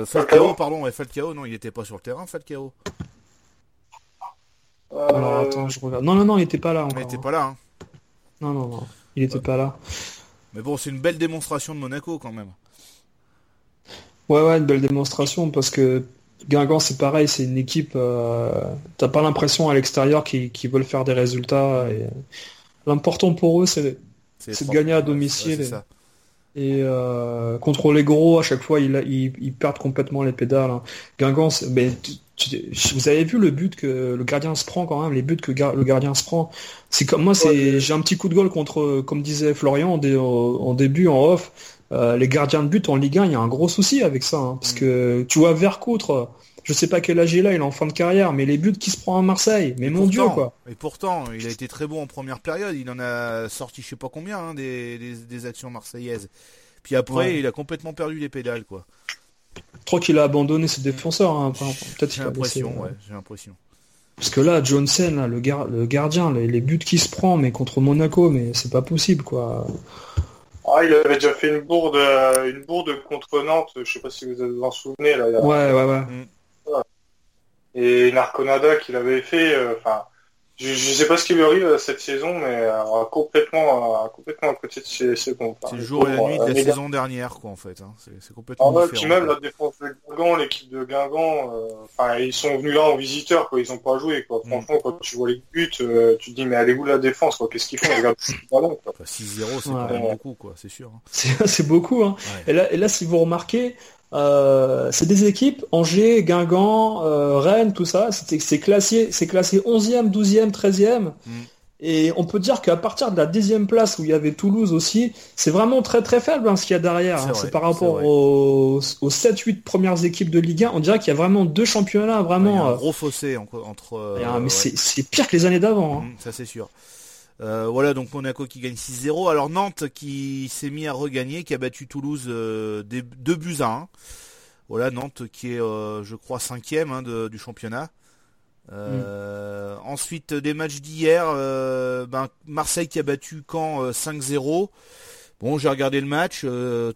Falcao, pardon, Falcao, non, il n'était pas sur le terrain, Falcao. Alors attends, je regarde. Non, non, non, il était pas là encore. Il était pas là. Hein. Non, non, non. Il était pas là. Mais bon, c'est une belle démonstration de Monaco quand même. Ouais, ouais, une belle démonstration parce que Guingamp, c'est pareil, c'est une équipe. Euh... T'as pas l'impression à l'extérieur qu'ils veulent faire des résultats. Et... L'important pour eux, c'est de gagner à domicile. et, euh, contre les gros, à chaque fois, ils, ils, perdent complètement les pédales. Hein. Guingamp, mais vous avez vu le but que le gardien se prend quand même, les buts que le gardien se prend. C'est comme moi, c'est j'ai un petit coup de gueule contre, comme disait Florian en, début, en off. Euh, les gardiens de but en Ligue 1, il y a un gros souci avec ça, hein, parce mm. que tu vois Vercoutre, je sais pas quel âge il a, il est en fin de carrière, mais les buts qui se prend à Marseille, mais mon dieu quoi. Et pourtant, il a été très bon en première période, il en a sorti je sais pas combien hein, des, des, actions marseillaises. Puis après, il a complètement perdu les pédales quoi. Je crois qu'il a abandonné ses défenseurs. Hein, peut-être j'ai l'impression, ouais, j'ai l'impression. Parce que là, Johnson, le, le gardien, les, buts qu'il se prend, mais contre Monaco, mais c'est pas possible, quoi. Ah, il avait déjà fait une bourde, euh, une bourde contre Nantes, je sais pas si vous vous en souvenez. Là, Ouais, ouais, ouais. Mm. Et une Arconada qu'il avait fait, euh, enfin, je, ne sais pas ce qui lui arrive euh, cette saison, mais euh, complètement, euh, complètement à côté de ses, ses pompes. C'est le jour et la nuit de la saison dernière, quoi, en fait. Hein. C'est complètement ah Puis même la défense de Guingamp, l'équipe de Guingamp, enfin, ils sont venus là en visiteur, quoi. Ils ont pas joué, quoi. Mm. Franchement, quand tu vois les buts, tu te dis, mais allez où la défense, quoi? Qu'est-ce qu'ils font? 6-0, c'est ouais. beaucoup, quoi. C'est sûr. Hein. C'est beaucoup, hein. Et là, et là, si vous remarquez, euh, c'est des équipes, Angers, Guingamp, euh, Rennes, tout ça, c'est classé, c'est classé 11e, 12e, 13e. Et on peut dire qu'à partir de la dixième place où il y avait Toulouse aussi, c'est vraiment très très faible hein, ce qu'il y a derrière. Hein. C'est par rapport aux, aux 7-8 premières équipes de Ligue 1, on dirait qu'il y a vraiment deux championnats vraiment. Il y a un gros fossé entre. mais c'est pire que les années d'avant. Hein. Mmh, ça c'est sûr. Euh, voilà, donc Monaco qui gagne 6-0. Alors Nantes qui s'est mis à regagner, qui a battu Toulouse euh, des, 2 buts à 1. Voilà, Nantes qui est, euh, je crois, cinquième hein, du championnat. Mm. Ensuite, des matchs d'hier, ben, Marseille qui a battu Caen 5-0. Bon, j'ai regardé le match,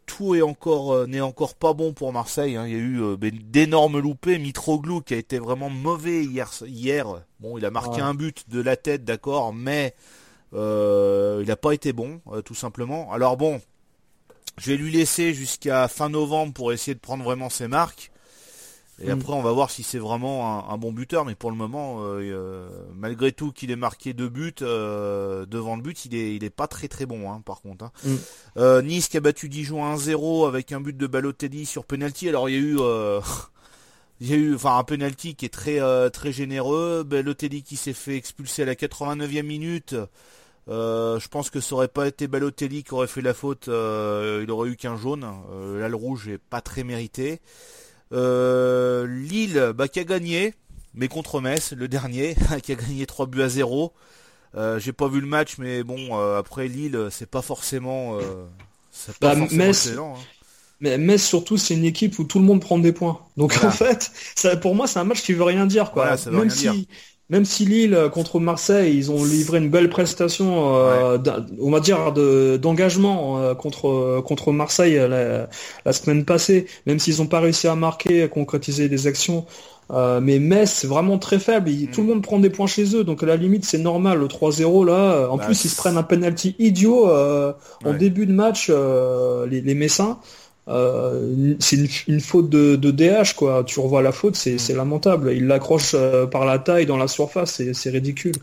tout est encore n'est encore pas bon pour Marseille. Hein. Il y a eu ben, d'énormes loupés. Mitroglou qui a été vraiment mauvais hier. hier. Bon, il a marqué un but de la tête, d'accord, mais euh, il n'a pas été bon, euh, tout simplement. Alors bon, je vais lui laisser jusqu'à fin novembre pour essayer de prendre vraiment ses marques. Et mm. après, on va voir si c'est vraiment un, bon buteur. Mais pour le moment, euh, malgré tout qu'il ait marqué deux buts devant le but, il est, il est pas très très bon, hein, par contre. Hein. Mm. nice qui a battu Dijon 1-0 avec un but de Balotelli sur penalty. Alors il y a eu, il y a eu, enfin un penalty qui est très très généreux. Balotelli qui s'est fait expulser à la 89e minute. Euh, je pense que ça aurait pas été Balotelli qui aurait fait la faute, euh, il aurait eu qu'un jaune. Euh, là le rouge est pas très mérité. Lille, bah, qui a gagné, mais contre Metz, le dernier, qui a gagné 3 buts à 0. J'ai pas vu le match, mais bon, après Lille, c'est pas forcément, pas bah, Metz, hein. Mais Metz surtout, c'est une équipe où tout le monde prend des points. Donc en fait, ça, pour moi, c'est un match qui veut rien dire, quoi. Même si, dire même si Lille euh, contre Marseille, ils ont livré une belle prestation, euh, on va dire d'engagement euh, contre contre Marseille la, semaine passée, même s'ils n'ont pas réussi à marquer, à concrétiser des actions. mais Metz, c'est vraiment très faible. Mm. Tout le monde prend des points chez eux, donc à la limite, c'est normal. Le 3-0 là, en bah, plus, ils se prennent un penalty idiot en début de match, les, les Messins. Euh, c'est une, faute de, DH quoi. Tu revois la faute, c'est lamentable. Il l'accroche euh, par la taille dans la surface, c'est ridicule.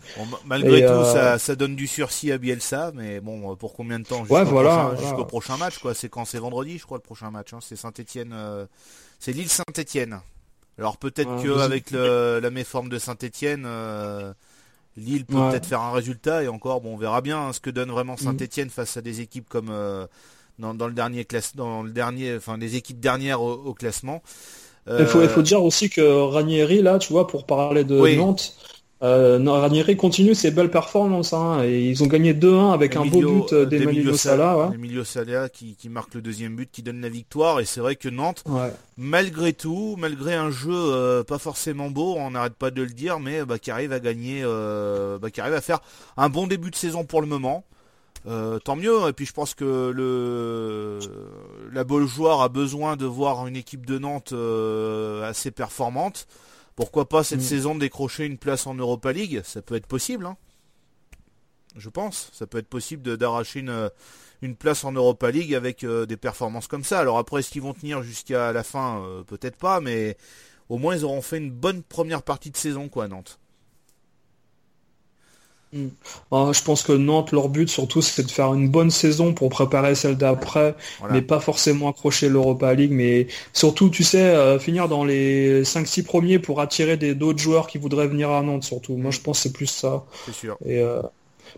malgré tout, euh, ça, donne du sursis à Bielsa, mais bon, pour combien de temps Jusqu'au voilà, prochain, prochain, match quoi. C'est quand c'est vendredi, je crois, le prochain match. Hein. C'est Saint-Étienne, c'est Lille Saint-Étienne. Alors peut-être que avec la méforme de Saint-Étienne. Lille peut peut-être faire un résultat et encore bon on verra bien hein, ce que donne vraiment mm. Saint-Étienne face à des équipes comme dans, le dernier classe, dans le dernier, enfin les équipes dernières au, classement. Il faut, il faut euh, dire aussi que Ranieri là, tu vois, pour parler de Nantes, euh, Ranieri continue ses belles performances. Hein, et ils ont gagné 2-1 avec un beau but euh, d'Emilio Sala. Emilio Sala qui, qui, marque le deuxième but, qui donne la victoire. Et c'est vrai que Nantes, malgré tout, malgré un jeu euh, pas forcément beau, on n'arrête pas de le dire, mais bah, qui arrive à gagner, bah, qui arrive à faire un bon début de saison pour le moment. Euh, tant mieux. Et puis je pense que le la joueur a besoin de voir une équipe de Nantes euh, assez performante. Pourquoi pas cette mm. saison décrocher une place en Europa League? Ça peut être possible. Hein. je pense. Ça peut être possible d'arracher une, une place en Europa League avec euh, des performances comme ça. Alors après, est-ce qu'ils vont tenir jusqu'à la fin? Peut-être pas, mais au moins ils auront fait une bonne première partie de saison, quoi, Nantes. Mm. Ah, je pense que Nantes, leur but surtout, c'est de faire une bonne saison pour préparer celle d'après, mais pas forcément accrocher l'Europa League, mais surtout, tu sais, euh, finir dans les 5-6 premiers pour attirer d'autres joueurs qui voudraient venir à Nantes, surtout. Moi, je pense que c'est plus ça. C'est sûr. Et, euh,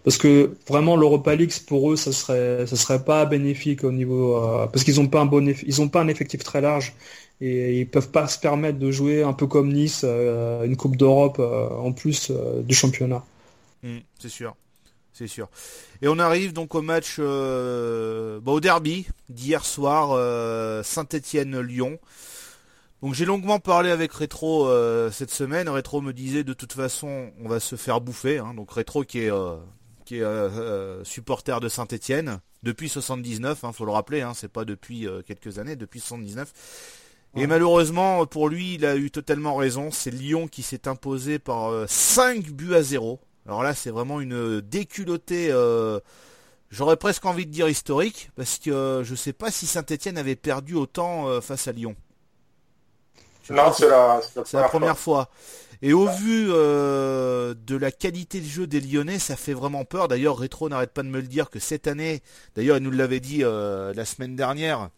parce que vraiment l'Europa League pour eux ça serait ça serait pas bénéfique au niveau euh, parce qu'ils ont pas un bon ils ont pas un effectif très large et ils peuvent pas se permettre de jouer un peu comme Nice une coupe d'Europe en plus du championnat. Mm, c'est sûr. C'est sûr. Et on arrive donc au match, euh, bah, au derby d'hier soir, euh, Saint-Étienne-Lyon. Donc j'ai longuement parlé avec Rétro euh, cette semaine. Rétro me disait de toute façon on va se faire bouffer. Hein. Donc Rétro qui est qui est supporter de Saint-Étienne depuis 79, hein, faut le rappeler. Hein, c'est pas depuis quelques années, depuis 79. Et malheureusement pour lui, il a eu totalement raison. C'est Lyon qui s'est imposé par 5 buts à 0 Alors là, c'est vraiment une déculottée. J'aurais presque envie de dire historique, parce que je sais pas si Saint-Etienne avait perdu autant face à Lyon. Non, c'est la, la, première fois. Et au vu euh, de la qualité de jeu des Lyonnais, ça fait vraiment peur. D'ailleurs, Rétro n'arrête pas de me le dire que cette année, d'ailleurs, il nous l'avait dit euh, la semaine dernière,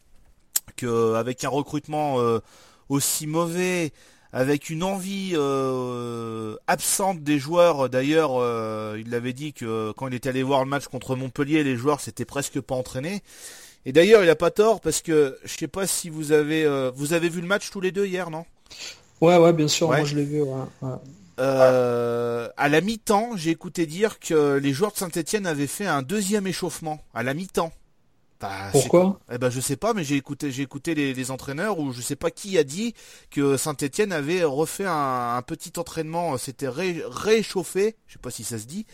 qu'avec un recrutement euh, aussi mauvais, avec une envie absente des joueurs, d'ailleurs, il l'avait dit que quand il était allé voir le match contre Montpellier, les joueurs s'étaient presque pas entraînés. Et d'ailleurs, il a pas tort parce que je sais pas si vous avez vous avez vu le match tous les deux hier, non? Ouais, ouais, bien sûr, moi je l'ai vu. Euh, à la mi-temps, j'ai écouté dire que les joueurs de Saint-Etienne avaient fait un deuxième échauffement à la mi-temps. Bah, Pourquoi? Eh ben je sais pas, mais j'ai écouté, j'ai écouté les, entraîneurs ou je sais pas qui a dit que Saint-Etienne avait refait un, petit entraînement, c'était réchauffé, je sais pas si ça se dit,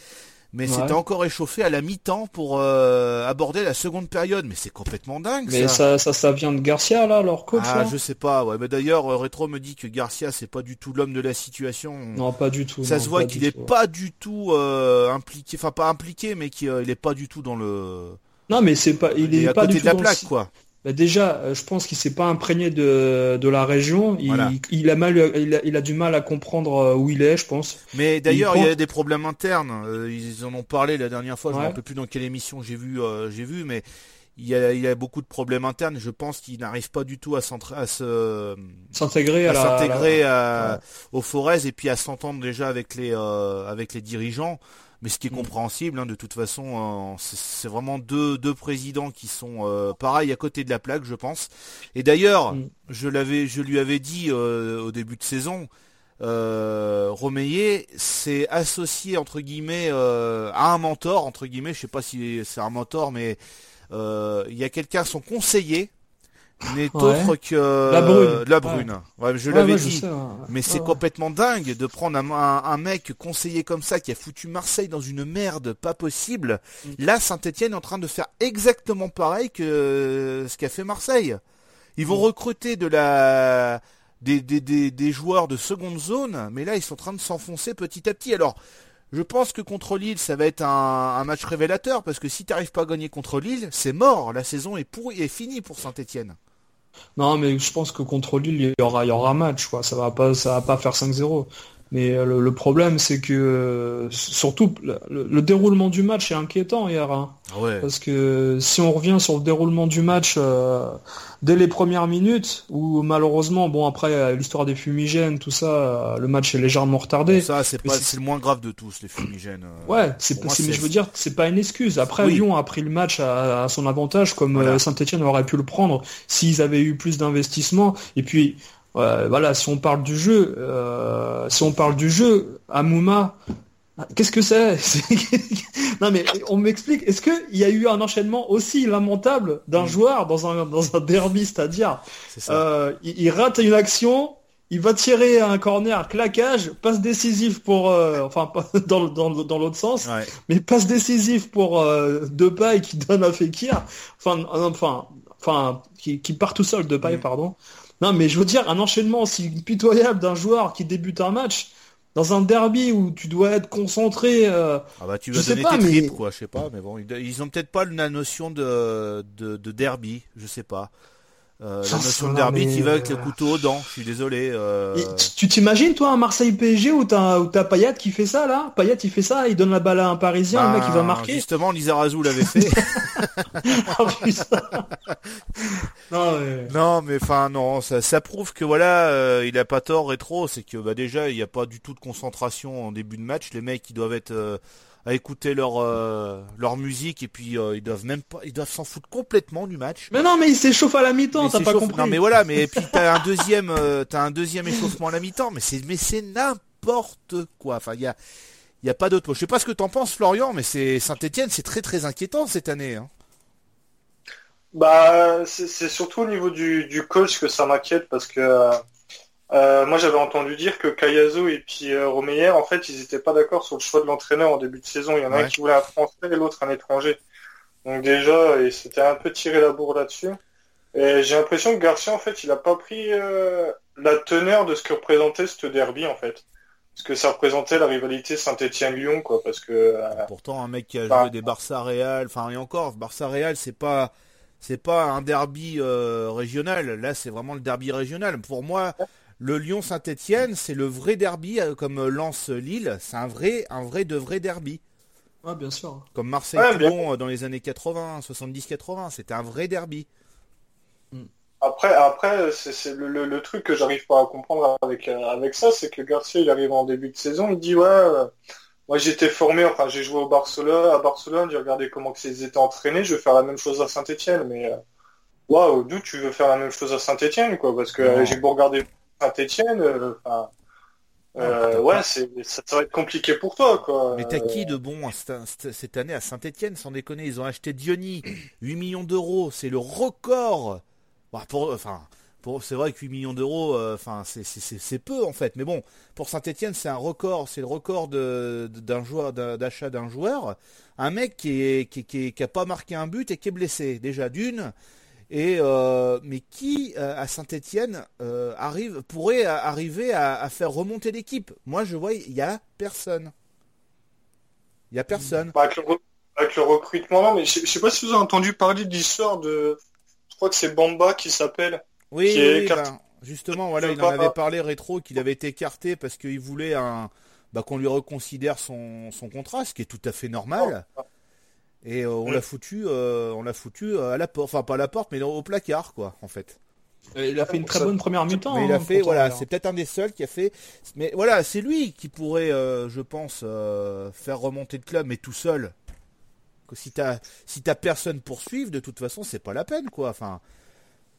mais c'était encore échauffé à la mi-temps pour euh, aborder la seconde période. Mais c'est complètement dingue. Mais ça. Ça, ça, vient de Garcia là, leur coach. Ah, je sais pas. Ouais, mais d'ailleurs, euh, Retro me dit que Garcia c'est pas du tout l'homme de la situation. Non, pas du tout. Ça se voit qu'il est pas du tout euh, impliqué, enfin pas impliqué, mais qu'il est pas du tout dans le. Non, mais c'est pas, il, est, à pas côté du de la plaque, quoi. Bah, déjà, euh, je pense qu'il s'est pas imprégné de, de la région. Il, a mal, il a, du mal à comprendre euh, où il est, je pense. Mais d'ailleurs, il, y a des problèmes internes. Euh, ils en ont parlé la dernière fois. Je ne me rappelle plus dans quelle émission j'ai vu, j'ai vu, mais il y, a, il y a beaucoup de problèmes internes. Je pense qu'il n'arrive pas du tout à, à s'intégrer à, s'intégrer aux Forez et puis à s'entendre déjà avec les avec les dirigeants mais ce qui est mm. compréhensible, hein, de toute façon, euh, c'est vraiment deux, deux présidents qui sont euh, pareils à côté de la plaque, je pense. Et d'ailleurs, mm. je l'avais, je lui avais dit euh, au début de saison, euh, Romeyer s'est associé entre guillemets à un mentor, entre guillemets, je sais pas si c'est un mentor, mais il y a quelqu'un, son conseiller, n'est autre que la brune. La brune. Ouais. je l'avais dit. Mais c'est complètement dingue de prendre un, mec conseiller comme ça qui a foutu Marseille dans une merde pas possible. Mm. Là, Saint-Etienne est en train de faire exactement pareil que ce qu'a fait Marseille. Ils vont mm. recruter de la des, des, des, des joueurs de seconde zone, mais là ils sont en train de s'enfoncer petit à petit. Alors, je pense que contre Lille, ça va être un, match révélateur parce que si tu n'arrives pas à gagner contre Lille, c'est mort. La saison est pourrie, est finie pour Saint-Etienne. Non, mais je pense que contre Lille, il y aura, il match. Ça va pas, ça va pas faire 5-0. Mais euh, le, problème, c'est que euh, surtout le, déroulement du match est inquiétant hier. Hein. Ah ouais. Parce que si on revient sur le déroulement du match euh, dès les premières minutes, où malheureusement, bon après l'histoire des fumigènes, tout ça, le match est légèrement retardé. Ça, c'est le moins grave de tous les fumigènes. ouais, c'est, mais je veux dire, c'est pas une excuse. Après, Lyon a pris le match à, son avantage, comme Saint-Etienne aurait pu le prendre s'ils avaient eu plus d'investissement. Et puis voilà, si on parle du jeu, euh, si on parle du jeu, Amouma, qu'est-ce que c'est Non mais on m'explique, est-ce qu'il y a eu un enchaînement aussi lamentable d'un joueur dans un, dans un derby, c'est-à-dire euh, il, rate une action, il va tirer un corner, claquage, passe décisif pour, euh, enfin dans, dans, dans l'autre sens, mais passe décisif pour deux pailles qui donne à Fekir, enfin, enfin, enfin, qui, qui part tout seul, de paille, mm. pardon. Non, mais je veux dire, un enchaînement aussi pitoyable d'un joueur qui débute un match dans un derby où tu dois être concentré. Euh, ah bah tu vas donner pas, tes mais... tripes, quoi, je sais pas, mais bon, ils ont peut-être pas la notion de, de, de derby, je sais pas. Euh, la notion de derby qui va avec le couteau aux dents, je suis désolé. Euh... tu t'imagines toi un Marseille PSG où t'as où Payet qui fait ça là? Payet il fait ça, il donne la balle à un Parisien, le mec il va ben, marquer. Justement, Lizarazu l'avait fait. oh, non, mais... non mais enfin non, ça, ça prouve que voilà, euh, il a pas tort rétro, c'est que bah déjà il n'y a pas du tout de concentration en début de match, les mecs ils doivent être euh, à écouter leur euh, leur musique et puis euh, ils doivent même pas ils doivent s'en foutre complètement du match. Mais non mais ils s'échauffent à la mi-temps, t'as pas compris. Non mais voilà, mais puis t'as un deuxième euh, t'as un deuxième échauffement à la mi-temps, mais c'est mais c'est n'importe quoi. Enfin il y a il y a pas d'autre mot. Je sais pas ce que t'en penses Florian, mais c'est Saint-Étienne, c'est très très inquiétant cette année. Hein. Bah c'est surtout au niveau du, du coach que ça m'inquiète parce que euh, moi, j'avais entendu dire que Kayazo et puis euh, Romeyer, en fait, ils n'étaient pas d'accord sur le choix de l'entraîneur en début de saison. Il y en a un qui voulait un Français et l'autre un étranger. Donc déjà, il s'était un peu tiré la bourre là-dessus. Et j'ai l'impression que Garcia, en fait, il n'a pas pris euh, la teneur de ce que représentait ce derby, en fait. ce que ça représentait la rivalité Saint-Étienne-Lyon, quoi, parce que. Euh, Pourtant, un mec qui a joué des Barça Real, enfin et encore, Barça Real, c'est pas, c'est pas un derby euh, régional. Là, c'est vraiment le derby régional. Pour moi, le Lyon Saint-Étienne, c'est le vrai derby, euh, comme Lance Lille, c'est un vrai, un vrai de vrai derby. Ouais, bien sûr. Comme Marseille-Toulon dans les années 80, 70-80, c'était un vrai derby. Après, après, c'est le, le, truc que j'arrive pas à comprendre avec euh, avec ça, c'est que Garcia, il arrive en début de saison, il dit ouais, euh, moi j'étais formé, enfin j'ai joué au Barcelone, à Barcelone, j'ai regardé comment ils étaient entraînés, je vais faire la même chose à Saint-Etienne, mais euh, waouh, d'où tu veux faire la même chose à Saint-Etienne, quoi, parce que j'ai beau regarder Saint-Etienne, enfin. ouais, c'est, ça, va être compliqué pour toi, quoi. Mais t'as qui de bon cette année à Saint-Etienne, sans déconner? Ils ont acheté Diony, 8 millions d'euros, c'est le record bah, pour, enfin, pour, c'est vrai que 8 millions d'euros, euh, enfin, c'est peu en fait. Mais bon, pour Saint-Etienne, c'est un record, c'est le record d'un joueur, d'achat d'un joueur. Un mec qui est, qui, qui, a pas marqué un but et qui est blessé déjà d'une. Et euh, mais qui euh, à Saint-Étienne arrive pourrait arriver à, faire remonter l'équipe? Moi, je vois, il y a personne. Il y a personne. Bah, avec, le, recrutement, non, mais je, sais pas si vous avez entendu parler de l'histoire de crois que c'est Bamba qui s'appelle. Oui, ben, justement, voilà, il en avait parlé rétro qu'il avait été écarté parce qu'il voulait un, bah, qu'on lui reconsidère son, son, contrat, ce qui est tout à fait normal. Oh. Et euh, on l'a foutu, euh, on l'a foutu euh, à la porte, enfin pas à la porte, mais au placard, quoi, en fait. Il a fait une très bonne première mi-temps. il a hein, fait, voilà, c'est peut-être un des seuls qui a fait. Mais voilà, c'est lui qui pourrait, je pense, faire remonter le club, mais tout seul que si t'as si t'as personne pour suivre, de toute façon, c'est pas la peine, quoi. Enfin,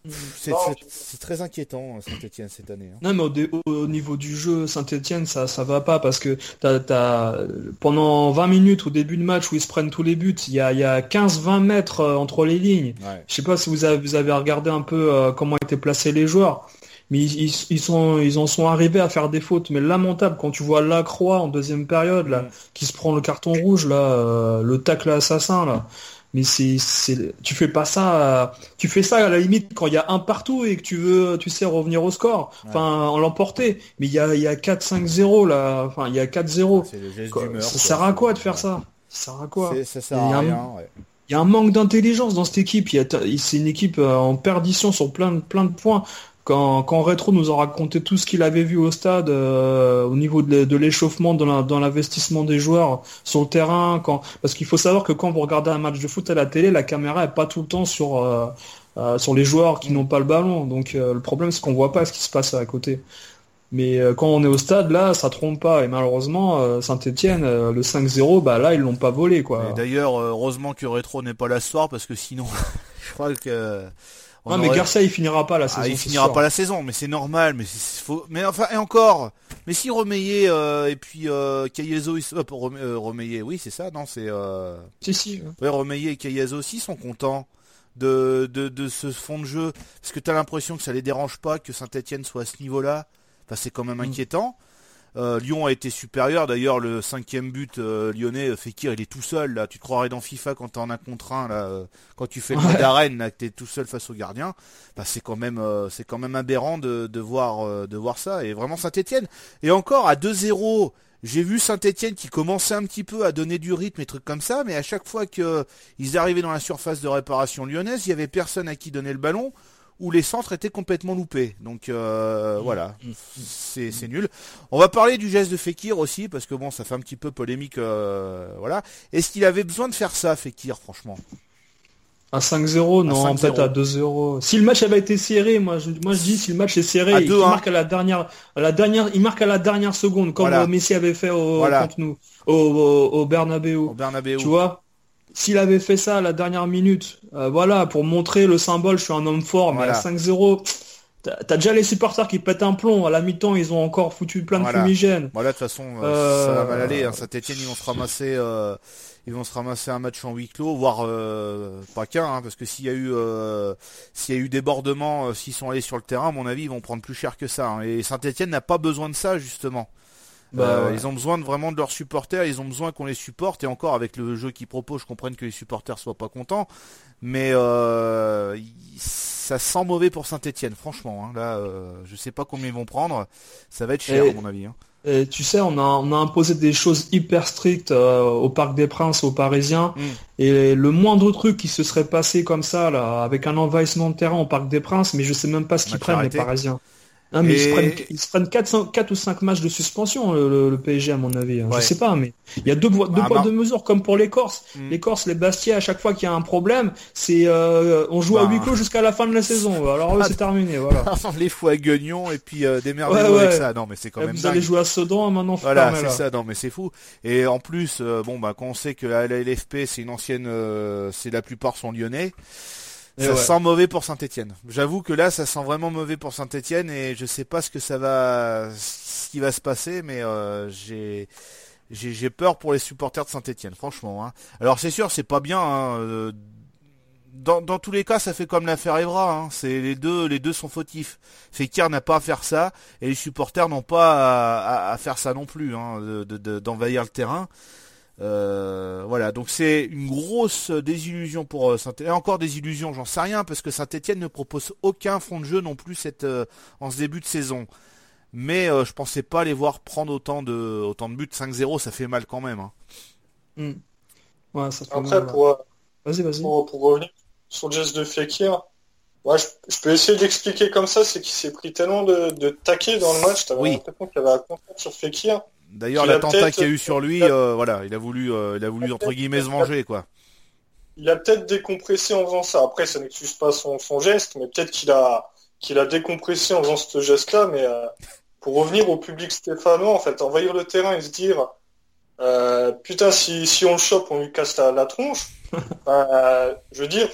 c'est très inquiétant Saint-Etienne cette année. Hein. Non mais au, niveau du jeu, Saint-Etienne ça ça va pas parce que t'as pendant 20 minutes au début de match où ils se prennent tous les buts, il y a, y a 15-20 mètres euh, entre les lignes. Je sais pas si vous avez, vous avez regardé un peu euh, comment étaient placés les joueurs mais ils, sont, ils en sont arrivés à faire des fautes, mais lamentables. Quand tu vois Lacroix en deuxième période, là, qui se prend le carton rouge, là, euh, le tacle assassin, là. Mais c'est, c'est, tu fais pas ça, tu fais ça à la limite quand il y a un partout et que tu veux, tu sais, revenir au score, enfin, en l'emporter. Mais il y a, il y a 4-5-0 là, enfin, il y a 4-0. Ça sert à quoi de faire ça? Ça sert à quoi? Ça sert à rien, il y a un manque d'intelligence dans cette équipe. C'est une équipe euh, en perdition sur plein, plein de points. Quand, quand nous a raconté tout ce qu'il avait vu au stade euh, au niveau de, l'échauffement dans l'investissement des joueurs sur le terrain, parce qu'il faut savoir que quand vous regardez un match de foot à la télé, la caméra est pas tout le temps sur euh, euh, sur les joueurs qui n'ont pas le ballon. Donc le problème c'est qu'on voit pas ce qui se passe à côté. Mais quand on est au stade, là, ça trompe pas. Et malheureusement, Saint-Etienne, le 5-0, bah là, ils l'ont pas volé. D'ailleurs, heureusement que Retro n'est pas là ce soir, parce que sinon, je crois que non, mais Garcia, il finira pas la ah, saison. il finira pas la saison, mais c'est normal. Mais c'est faut. Mais enfin, et encore. Mais si Romeyer euh, et puis euh, Kayezo, euh, oui, c'est ça, non, c'est. Euh... Si si. Ouais, Romeyer et Kayezo aussi sont contents de, de, de ce fond de jeu, parce que t'as l'impression que ça les dérange pas que Saint-Etienne soit à ce niveau-là? Enfin, c'est quand même mm. inquiétant. Euh, Lyon a été supérieur. D'ailleurs, le cinquième but euh, lyonnais, euh, Fekir, il est tout seul. Là, tu te croirais dans FIFA quand t'es en un contre un, là, quand tu fais le mode arène, là, que t'es tout seul face au gardien. Bah, c'est quand même, c'est quand même aberrant de, de voir, de voir ça. Et vraiment Saint-Etienne. Et encore à 2-0. J'ai vu Saint-Etienne qui commençait un petit peu à donner du rythme et trucs comme ça, mais à chaque fois qu'ils arrivaient dans la surface de réparation lyonnaise, il y avait personne à qui donner le ballon où les centres étaient complètement loupés. Donc euh, mmh. voilà, mmh. Mmh. c'est nul. On va parler du geste de Fekir aussi, parce que bon, ça fait un petit peu polémique. Euh, voilà. Est-ce qu'il avait besoin de faire ça, Fekir, franchement? À 5-0, non, peut-être à 2-0. Si le match avait été serré, moi je, moi je dis si le match est serré, il marque à la dernière, à la dernière, il marque à la dernière seconde, comme Messi avait fait au, contre nous, au, au, Bernabeu. Au Bernabeu. Tu vois? S'il avait fait ça à la dernière minute, euh, voilà, pour montrer le symbole, je suis un homme fort, mais à 5-0, t'as déjà les supporters qui pètent un plomb. À la mi-temps, ils ont encore foutu plein de fumigènes. Voilà, de toute façon, euh, ça va mal aller. Hein. Saint-Etienne, ils vont se ramasser, euh, ils vont se ramasser un match en huis clos, voire pas qu'un, hein, parce que s'il y a eu, s'il y a eu débordement, s'ils sont allés sur le terrain, à mon avis, ils vont prendre plus cher que ça. Hein. Et Saint-Etienne n'a pas besoin de ça justement. Bah, euh, ils ont besoin de, vraiment de leurs supporters, ils ont besoin qu'on les supporte et encore avec le jeu qu'ils proposent, je comprenne que les supporters soient pas contents, mais euh, ça sent mauvais pour Saint-Etienne, franchement. Hein. Là, euh, je sais pas combien ils vont prendre, ça va être cher à mon avis. Hein. Et tu sais, on a, on a imposé des choses hyper strictes au Parc des Princes, aux Parisiens. Mm. Et le moindre truc qui se serait passé comme ça, là, avec un envahissement de terrain au Parc des Princes, mais je sais même pas ce qu'ils prennent les Parisiens. Ah, mais ils, se prennent, 4, ou 5 matchs de suspension, le, PSG, à mon avis. Hein. Je sais pas, mais il y a deux, deux ah, poids, deux mesures, comme pour les Corses. Hmm. Les Corses, les Bastiais, à chaque fois qu'il y a un problème, c'est euh, on joue à bah. huis clos jusqu'à la fin de la saison. Alors eux, c'est terminé. Voilà. les fous à Guignon et puis euh, démerdez-vous avec ça. Non, mais c'est quand même Vous allez jouer à Sedan, maintenant. Voilà, c'est ça. Non, mais c'est fou. Et en plus, euh, bon, bah, quand on sait que la LFP, c'est une ancienne, euh, c'est la plupart sont lyonnais ça sent mauvais pour Saint-Etienne. J'avoue que là, ça sent vraiment mauvais pour Saint-Etienne et je sais pas ce que ça va, ce qui va se passer, mais euh, j'ai j'ai peur pour les supporters de Saint-Etienne, franchement. Hein. Alors c'est sûr, c'est pas bien. Hein, euh, dans, dans, tous les cas, ça fait comme l'affaire Evra. Hein. C'est les deux, les deux sont fautifs. Fekir n'a pas à faire ça et les supporters n'ont pas à, faire ça non plus, d'envahir le terrain. Euh, voilà, donc c'est une grosse désillusion pour euh, Saint-Etienne. Encore des illusions, j'en sais rien, parce que Saint-Etienne ne propose aucun fond de jeu non plus cette, euh, en ce début de saison. Mais je pensais pas les voir prendre autant de, autant de buts. 5-0, ça fait mal quand même. Hein. Hmm. Ouais, ça fait Après, pour, vas-y, vas-y. Pour, revenir sur le geste de Fekir, ouais, je, peux essayer d'expliquer comme ça, c'est qu'il s'est pris tellement de, de taquets dans le match, t'avais oui. l'impression qu'il y avait un sur Fekir. D'ailleurs, l'attentat qu'il y a eu sur lui, euh, voilà, il a voulu, euh, il a voulu entre guillemets se venger, quoi. Il a peut-être décompressé en faisant ça. Après, ça n'excuse pas son, geste, mais peut-être qu'il a, qu'il a décompressé en faisant ce geste-là. Mais euh, pour revenir au public stéphanois, en fait, envahir le terrain et se dire, putain, si, si on le chope, on lui casse la, tronche. je veux dire,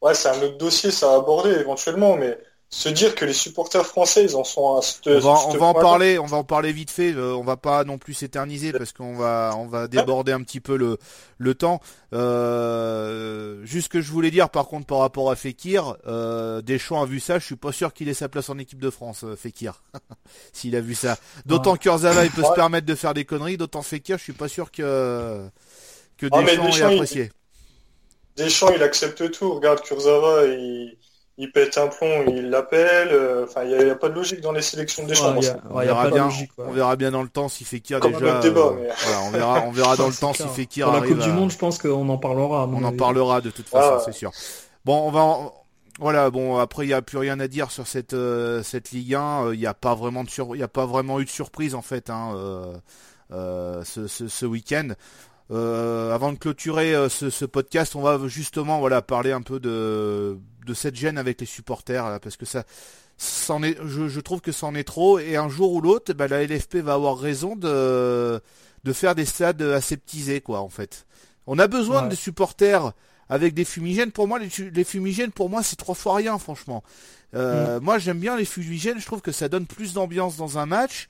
ouais, c'est un autre dossier, ça à aborder éventuellement, mais se dire que les supporters français ils en sont à on va, on va en parler on va en parler vite fait euh, on va pas non plus s'éterniser parce qu'on va on va déborder un petit peu le le temps. Euh, juste ce que je voulais dire par contre par rapport à Fekir euh, Deschamps a vu ça je suis pas sûr qu'il ait sa place en équipe de France euh, Fekir. S'il a vu ça. D'autant que Kurzawa il peut se permettre de faire des conneries d'autant Fekir je suis pas sûr que que Deschamps, ait apprécié. Deschamps il accepte tout. Regarde Kurzawa il il pète un plomb, il l'appelle. Euh, enfin, il n'y a, pas de logique dans les sélections des champs. on, verra bien, on verra bien dans le temps si Fekir Comme déjà. Débat, euh, voilà, on verra, on verra dans le temps si Fekir Pour la Coupe du Monde, je pense qu'on en parlera. On en parlera de toute façon, ah. c'est sûr. Bon, on va. Voilà, bon après il n'y a plus rien à dire sur cette euh, cette Ligue 1. Il n'y a pas vraiment de sur... il y a pas vraiment eu de surprise en fait hein, ce, ce, ce week-end. Euh, avant de clôturer euh, ce, podcast, on va justement voilà parler un peu de, de cette gêne avec les supporters parce que ça, est, je, trouve que c'en est trop et un jour ou l'autre, bah, la LFP va avoir raison de de faire des stades aseptisés quoi en fait. On a besoin de supporters avec des fumigènes. Pour moi, les, fumigènes, pour moi, c'est trois fois rien, franchement. Euh, mm. Moi, j'aime bien les fumigènes. Je trouve que ça donne plus d'ambiance dans un match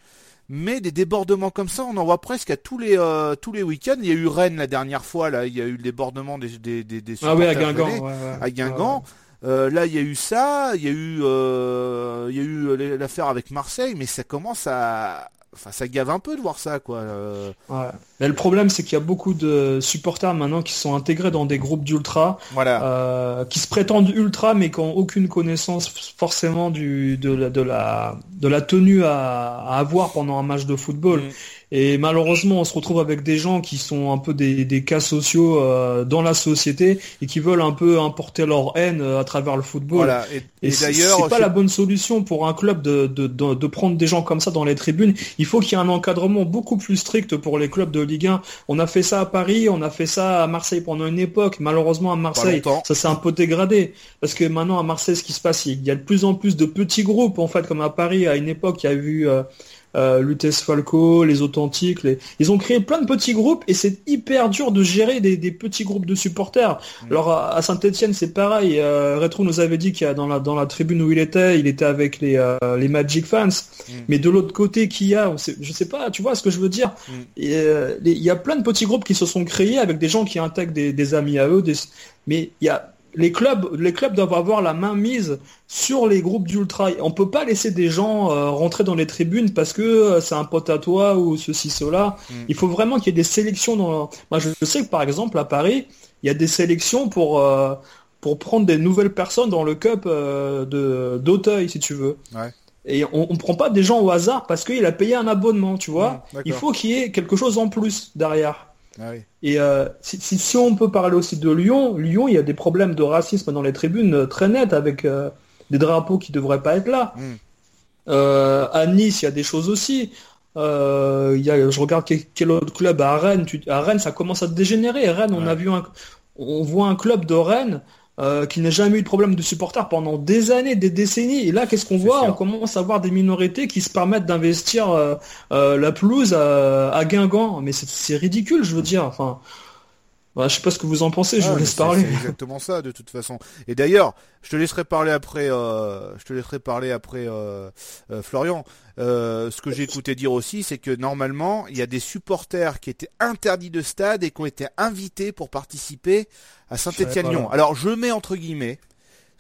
mais des débordements comme ça, on en voit presque à tous les euh, tous les week-ends. Il y a eu Rennes la dernière fois, là, il y a eu le débordement des des des, des ah oui, à Guingamp, à Guingamp. Euh, là, il y a eu ça, il y a eu euh, il y a eu l'affaire avec Marseille, mais ça commence à Enfin, ça gave un peu de voir ça, quoi. Euh. Ouais. Mais le problème, c'est qu'il y a beaucoup de supporters maintenant qui sont intégrés dans des groupes d'ultra, voilà. euh, qui se prétendent ultra, mais qui n'ont aucune connaissance forcément du, de, la, de, la, de la tenue à, à avoir pendant un match de football. Mm. Et malheureusement, on se retrouve avec des gens qui sont un peu des, des cas sociaux euh, dans la société et qui veulent un peu importer leur haine euh, à travers le football. Voilà. Et, et, d'ailleurs, c'est pas la bonne solution pour un club de, de, de, de, prendre des gens comme ça dans les tribunes. Il faut qu'il y ait un encadrement beaucoup plus strict pour les clubs de Ligue 1. On a fait ça à Paris, on a fait ça à Marseille pendant une époque. Malheureusement, à Marseille, ça s'est un peu dégradé parce que maintenant à Marseille, ce qui se passe, il y a de plus en plus de petits groupes en fait, comme à Paris à une époque, il y a eu euh, euh, Lutes Falco, les Authentiques, les... ils ont créé plein de petits groupes et c'est hyper dur de gérer des, petits groupes de supporters. Mm. Alors à Saint-Etienne c'est pareil, euh, Retro nous avait dit qu'il y a dans la, dans la tribune où il était, il était avec les, euh, les Magic fans, mm. mais de l'autre côté qu'il y a, je sais pas, tu vois ce que je veux dire, mm. euh, il y a plein de petits groupes qui se sont créés avec des gens qui intègrent des, des amis à eux, des... mais il y a les clubs, les clubs doivent avoir la main mise sur les groupes d'ultra. On peut pas laisser des gens euh, rentrer dans les tribunes parce que euh, c'est un pote à toi ou ceci cela. Mm. Il faut vraiment qu'il y ait des sélections. Dans... Moi, je sais que par exemple à Paris, il y a des sélections pour euh, pour prendre des nouvelles personnes dans le cup de d'Auteuil, si tu veux. Et on ne prend pas des gens au hasard parce qu'il a payé un abonnement, tu vois. Mmh, il faut qu'il y ait quelque chose en plus derrière. Ah Et euh, si, si, on peut parler aussi de Lyon, Lyon, il y a des problèmes de racisme dans les tribunes euh, très nets avec euh, des drapeaux qui devraient pas être là. Mmh. à Nice, il y a des choses aussi. il y a, je regarde quel, autre club à Rennes. à Rennes, ça commence à dégénérer. Rennes, on a vu un, on voit un club de Rennes euh, qui n'a jamais eu de problème de supporters pendant des années, des décennies. Et là, qu'est-ce qu'on voit? On commence à voir des minorités qui se permettent d'investir euh, euh, la pelouse à, Guingamp. Mais c'est ridicule, je veux dire. Enfin, bah, je sais pas ce que vous en pensez. Je vous laisse parler. C'est exactement ça, de toute façon. Et d'ailleurs, je te laisserai parler après. je te laisserai parler après, Florian. ce que j'ai écouté dire aussi, c'est que normalement, il y a des supporters qui étaient interdits de stade et qui ont été invités pour participer à Saint-Étienne-Lyon. Alors je mets entre guillemets,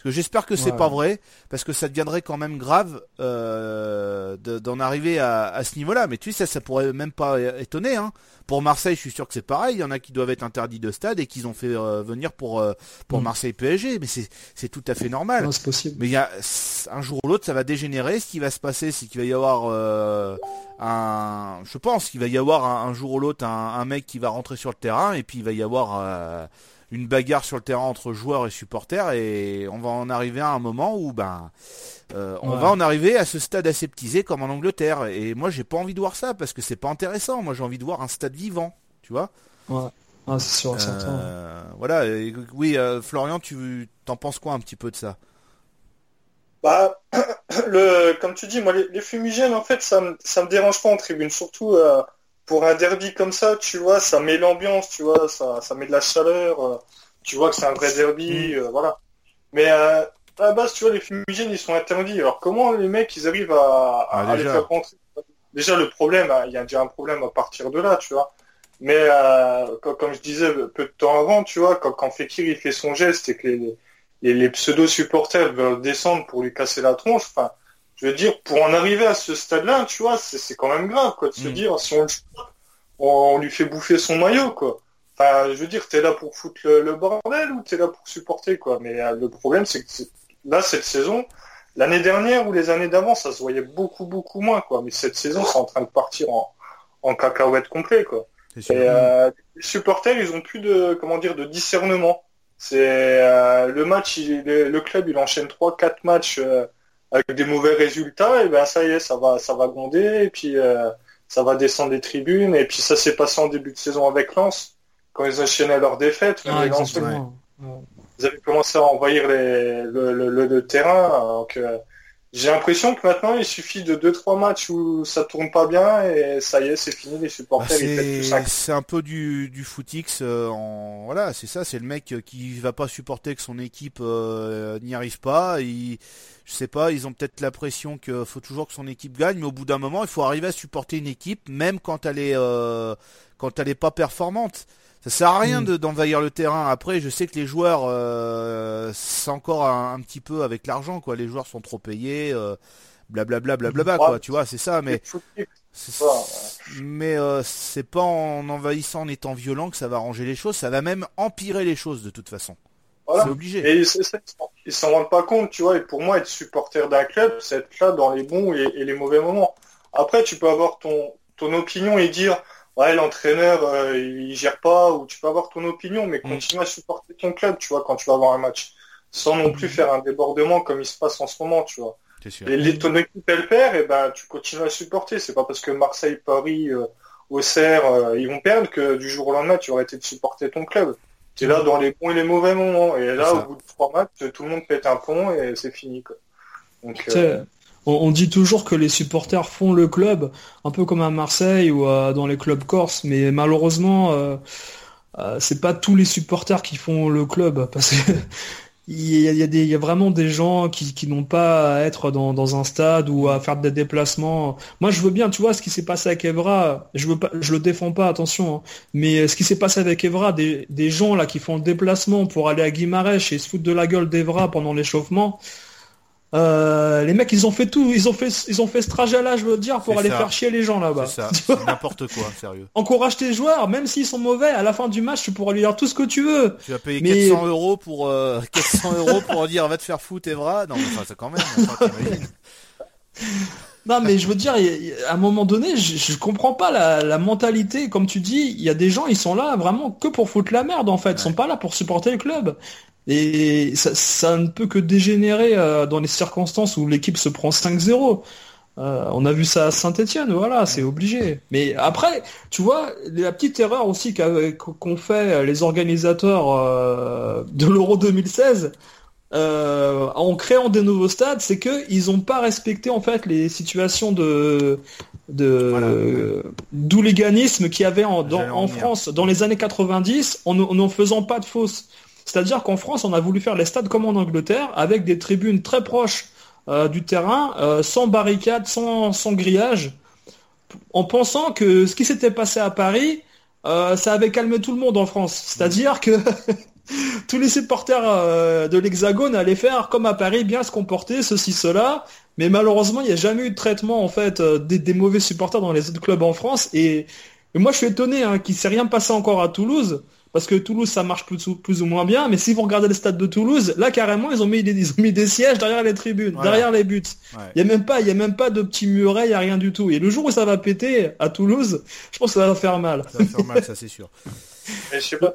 parce que j'espère que c'est pas vrai, parce que ça deviendrait quand même grave euh, d'en arriver à, ce niveau-là. Mais tu sais, ça, ça pourrait même pas étonner. Hein. Pour Marseille, je suis sûr que c'est pareil. Il y en a qui doivent être interdits de stade et qu'ils ont fait euh, venir pour euh, pour mm. Marseille PSG. Mais c'est tout à fait normal. possible. Mais il y a un jour ou l'autre, ça va dégénérer. Ce qui va se passer, c'est qu'il va y avoir un, je pense qu'il va y avoir un, jour ou l'autre un, un, mec qui va rentrer sur le terrain et puis il va y avoir une bagarre sur le terrain entre joueurs et supporters et on va en arriver à un moment où ben euh, on va en arriver à ce stade aseptisé comme en Angleterre. Et moi j'ai pas envie de voir ça parce que c'est pas intéressant. Moi j'ai envie de voir un stade vivant tu vois. Ouais. Ah, c'est sûr euh, voilà. Oui euh, Florian tu t'en penses quoi un petit peu de ça? Bah le comme tu dis moi les, fumigènes en fait ça me ça me dérange pas en tribune. Surtout pour un derby comme ça, tu vois, ça met l'ambiance, tu vois, ça, ça met de la chaleur, euh, tu vois que c'est un vrai derby, mm. euh, voilà. Mais euh, à la base, tu vois, les fumigènes, ils sont interdits. Alors comment les mecs, ils arrivent à, ah, les faire rentrer Déjà, le problème, il y a déjà un problème à partir de là, tu vois. Mais comme je disais peu de temps avant, tu vois, quand, quand Fekir il fait son geste et que les, les, pseudo-supporters veulent descendre pour lui casser la tronche, enfin, je veux dire, pour en arriver à ce stade-là, tu vois, c'est quand même grave, quoi, de se mm. dire, si on, on, lui fait bouffer son maillot, quoi. Enfin, je veux dire, t'es là pour foutre le, bordel ou t'es là pour supporter, quoi. Mais euh, le problème, c'est que là, cette saison, l'année dernière ou les années d'avant, ça se voyait beaucoup, beaucoup moins, quoi. Mais cette saison, c'est en train de partir en, en cacahuète complet, quoi. Et euh, les supporters, ils ont plus de, comment dire, de discernement. C'est euh, le match, le club, il enchaîne trois, quatre matchs avec des mauvais résultats, et ben ça y est, ça va, ça va gronder, et puis euh, ça va descendre des tribunes, et puis ça s'est passé en début de saison avec Lens, quand ils enchaînaient leurs défaites, ah, ils avaient commencé à envahir les, le, le, le, terrain, donc euh, j'ai l'impression que maintenant il suffit de 2-3 matchs où ça tourne pas bien et ça y est, c'est fini, les supporters bah, C'est un peu du, du footix euh, en voilà, c'est ça, c'est le mec qui va pas supporter que son équipe euh, n'y arrive pas, il je sais pas, ils ont peut-être la pression qu'il faut toujours que son équipe gagne, mais au bout d'un moment, il faut arriver à supporter une équipe même quand elle est euh, quand elle est pas performante. Ça sert à rien mm. d'envahir le terrain. Après, je sais que les joueurs, euh, c'est encore un, petit peu avec l'argent, quoi. Les joueurs sont trop payés, euh, blablabla, blablabla, quoi. Tu vois, c'est ça. Mais mais euh, c'est pas en envahissant, en étant violent que ça va arranger les choses. Ça va même empirer les choses de toute façon. C'est obligé. Et ils s'en rendent pas compte, tu vois. Et pour moi, être supporter d'un club, c'est être là dans les bons et, et les mauvais moments. Après, tu peux avoir ton ton opinion et dire ouais l'entraîneur euh, il gère pas ou tu peux avoir ton opinion mais mm. continue à supporter ton club tu vois quand tu vas avoir un match. Sans non plus mm. faire un débordement comme il se passe en ce moment tu vois. Et les, ton équipe elle perd et ben tu continues à supporter. C'est pas parce que Marseille Paris euh, Auxerre euh, ils vont perdre que du jour au lendemain tu aurais été de supporter ton club. Tu es là dans les bons et les mauvais moments. Et là au bout de trois matchs tout le monde pète un pont et c'est fini quoi. Donc on, dit toujours que les supporters font le club, un peu comme à Marseille ou dans les clubs corses, mais malheureusement, euh, euh, c'est pas tous les supporters qui font le club, parce que il y, a, vraiment des gens qui, n'ont pas à être dans, un stade ou à faire des déplacements. Moi, je veux bien, tu vois, ce qui s'est passé avec Evra, je veux le défends pas, attention, hein, mais ce qui s'est passé avec Evra, des, gens là qui font le déplacement pour aller à Guimarães et se foutre de la gueule d'Evra pendant l'échauffement, euh, les mecs, ils ont fait tout, ils ont fait, ils ont fait ce trajet-là, je veux dire, pour aller faire chier les gens là-bas. C'est n'importe quoi, sérieux. Encourage tes joueurs, même s'ils sont mauvais, à la fin du match, tu pourras lui dire tout ce que tu veux. Tu vas payer 400 euros pour euh, 400 euros pour dire va te faire foutre Evra. Non, mais enfin, c'est quand même. Non, mais je veux dire, à un moment donné, je, comprends pas la, mentalité. Comme tu dis, il y a des gens, ils sont là vraiment que pour foutre la merde, en fait. Ils sont pas là pour supporter le club. Et ça, ne peut que dégénérer euh, dans les circonstances où l'équipe se prend 5-0. Euh, on a vu ça à Saint-Etienne, voilà, c'est obligé. Mais après, tu vois, la petite erreur aussi qu'ont fait les organisateurs euh, de l'Euro 2016, euh, en créant des nouveaux stades, c'est qu'ils n'ont pas respecté en fait les situations de de d'hooliganisme qu'il y avait en, en France dans les années 90 en n'en faisant pas de fausses. C'est-à-dire qu'en France, on a voulu faire les stades comme en Angleterre, avec des tribunes très proches euh, du terrain, euh, sans barricades, sans, sans grillage, en pensant que ce qui s'était passé à Paris, ça avait calmé tout le monde en France. C'est-à-dire que tous les supporters euh, de l'Hexagone allaient faire comme à Paris, bien se comporter, ceci, cela. Mais malheureusement, il n'y a jamais eu de traitement en fait euh, des, mauvais supporters dans les autres clubs en France. Et, moi, je suis étonné hein, qu'il ne s'est rien passé encore à Toulouse. Parce que Toulouse, ça marche plus, ou moins bien. Mais si vous regardez le stade de Toulouse, là, carrément, ils ont mis des, ils ont mis des sièges derrière les tribunes, derrière les buts. Il n'y a même pas, il y a même pas de petits murets, il n'y a rien du tout. Et le jour où ça va péter à Toulouse, je pense que ça va faire mal. Ça va faire mal, ça c'est sûr. je sais pas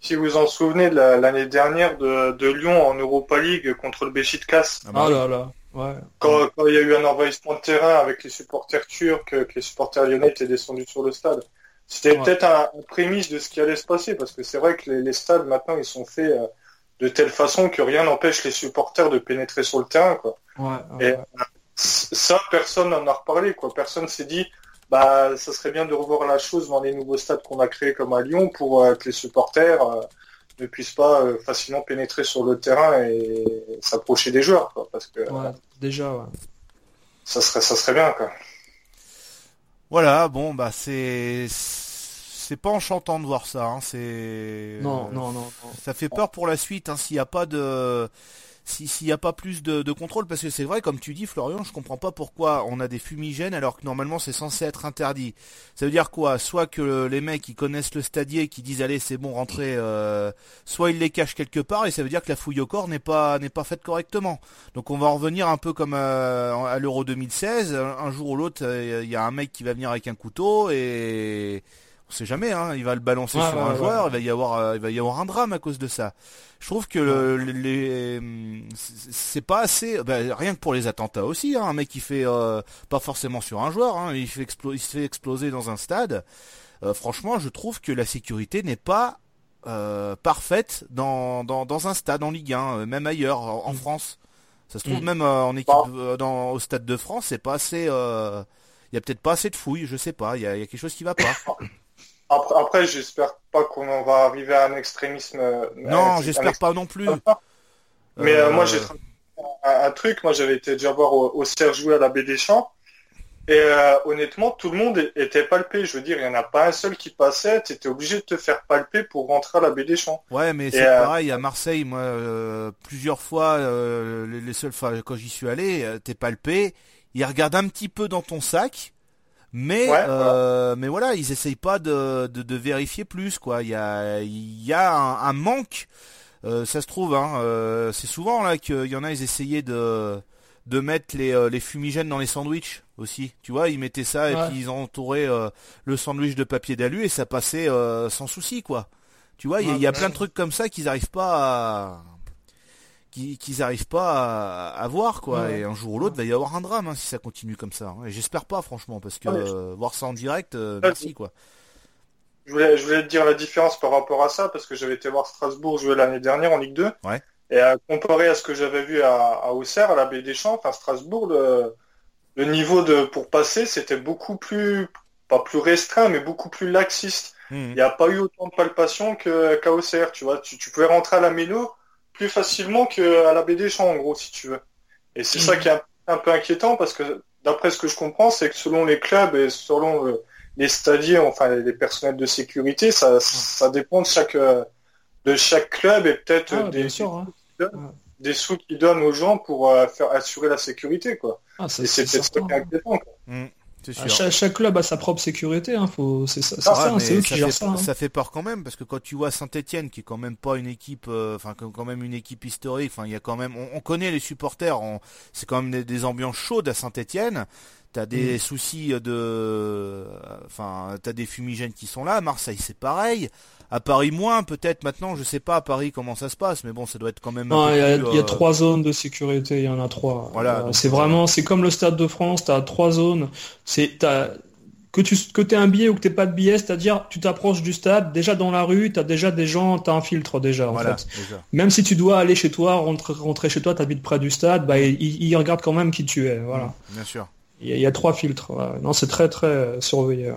si, vous en souvenez de l'année dernière de, Lyon en Europa League contre le Besiktas. Ah, bah ah là là. Ouais. Quand, il y a eu un envahissement de terrain avec les supporters turcs, que les supporters lyonnais étaient descendus sur le stade. C'était peut-être un, prémisse de ce qui allait se passer, parce que c'est vrai que les, stades maintenant ils sont faits euh, de telle façon que rien n'empêche les supporters de pénétrer sur le terrain. Quoi. Et euh, ça, personne n'en a reparlé. Quoi. Personne s'est dit, bah, ça serait bien de revoir la chose dans les nouveaux stades qu'on a créés comme à Lyon pour euh, que les supporters euh, ne puissent pas facilement pénétrer sur le terrain et s'approcher des joueurs. parce que, déjà, ça, serait, ça serait bien. Quoi. Voilà, bon, bah c'est c'est pas enchantant de voir ça. Hein, c'est non, non, non, Ça fait peur pour la suite hein, s'il n'y a pas de s'il n'y a pas plus de, contrôle, parce que c'est vrai, comme tu dis, Florian, je comprends pas pourquoi on a des fumigènes alors que normalement c'est censé être interdit. Ça veut dire quoi? Soit que les mecs ils connaissent le stadier, qui disent allez c'est bon rentrer, euh, soit ils les cachent quelque part et ça veut dire que la fouille au corps n'est pas faite correctement. Donc on va revenir un peu comme euh, à l'Euro 2016. Un jour ou l'autre, il y a un mec qui va venir avec un couteau et on sait jamais, hein, il va le balancer sur un joueur, il va y avoir, il va y avoir un drame à cause de ça. Je trouve que les, c'est pas assez bah, rien que pour les attentats aussi hein, un mec qui fait euh, pas forcément sur un joueur hein, il, fait il se fait exploser dans un stade. Euh, franchement je trouve que la sécurité n'est pas euh, parfaite dans, dans, un stade en Ligue 1 même ailleurs en, mm. France. Ça se trouve mm. même en équipe dans, au stade de France c'est pas assez il y a peut-être pas assez de fouilles je sais pas il y a, y a quelque chose qui va pas Après, j'espère pas qu'on va arriver à un extrémisme. Euh, non, j'espère pas non plus. Mais euh, moi, j'ai un, truc. Moi, j'avais été déjà voir au, au Serge à la Baie des Champs. Et euh, honnêtement, tout le monde était palpé. Je veux dire, il n'y en a pas un seul qui passait. Tu étais obligé de te faire palper pour rentrer à la baie des Champs. Ouais, mais c'est pareil à Marseille. Moi, plusieurs fois, les, seules fois quand j'y suis allé, t'es palpé. Ils regardent un petit peu dans ton sac. Mais euh, mais voilà, ils essayent pas de, de, vérifier plus quoi. Il y a il y a un, manque. Euh, ça se trouve, hein, euh, c'est souvent là qu'il y en a ils essayaient de de mettre les, les fumigènes dans les sandwichs aussi. Tu vois, ils mettaient ça et puis ils entouraient le sandwich de papier d'alu et ça passait sans souci quoi. Tu vois, il y, y, a plein de trucs comme ça qu'ils n'arrivent pas à qu'ils n'arrivent pas à, voir quoi. Et un jour ou l'autre va y avoir un drame hein, si ça continue comme ça hein. et j'espère pas franchement parce que euh, voir ça en direct euh, merci quoi. je voulais, je voulais te dire la différence par rapport à ça parce que j'avais été voir Strasbourg jouer l'année dernière en Ligue 2 et à comparer à ce que j'avais vu à, à Auxerre à la Baie des Champs enfin Strasbourg le, le niveau de pour passer c'était beaucoup plus pas plus restreint mais beaucoup plus laxiste. Mmh. il n'y a pas eu autant de palpations qu'à Auxerre tu vois. Tu, tu pouvais rentrer à la Méno plus facilement qu'à la BD Champ, en gros, si tu veux. Et c'est ça mm. qui est un, peu inquiétant parce que d'après ce que je comprends, c'est que selon les clubs et selon euh, les stadiers, enfin les, personnels de sécurité, ça, ça dépend de chaque euh, de chaque club et peut-être ah, des, hein. des sous Ah, ça. Chaque, club a sa propre sécurité, hein, faut, c'est ça, ah, c'est eux qui gèrent ça. Hein. Ça fait peur quand même, parce que quand tu vois Saint-Etienne, qui est quand même pas une équipe, euh, enfin quand même une équipe historique, enfin il y a quand même, on, connaît les supporters, c'est quand même des, ambiances chaudes à Saint-Etienne. T'as des mm. soucis de, enfin t'as des fumigènes qui sont là. Marseille c'est pareil. À Paris moins peut-être maintenant, je sais pas à Paris comment ça se passe, mais bon ça doit être quand même. il y, a, y a euh, trois zones de sécurité, il y en a trois. Voilà. Euh, c'est vraiment, c'est comme le Stade de France, t'as trois zones. C'est que tu que aies un billet ou que t'aies pas de billet, c'est-à-dire tu t'approches du stade, déjà dans la rue, tu as déjà des gens, tu as un filtre déjà en fait. Même si tu dois aller chez toi, rentrer, rentrer chez toi, tu habites près du stade, bah ils, regardent quand même qui tu es, voilà. Bien sûr. Il y, a trois filtres. Non, c'est très très surveillé.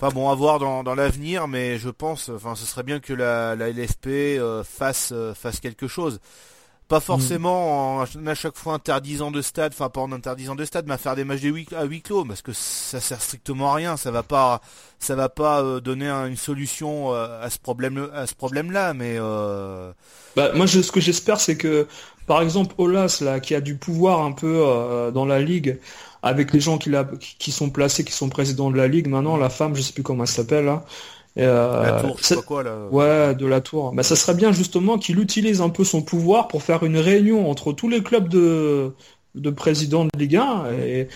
Enfin bon, à voir dans, l'avenir, mais je pense, enfin, ce serait bien que la, LFP euh, fasse euh, fasse quelque chose. Pas forcément en, à chaque fois interdisant de stade, enfin pas en interdisant de stade, mais à faire des matchs à huis clos, parce que ça sert strictement à rien. Ça va pas, ça va pas euh, donner une solution à ce problème, à ce problème-là. Mais bah, moi, ce que j'espère, c'est que, par exemple, Olas là, qui a du pouvoir un peu dans la ligue avec les gens qui, qui sont placés, qui sont présidents de la ligue maintenant, la femme, je sais plus comment elle s'appelle là. Euh, la tour, quoi, là. Ouais, de la tour. Mais ça serait bien justement qu'il utilise un peu son pouvoir pour faire une réunion entre tous les clubs de, de présidents de Ligue 1 et,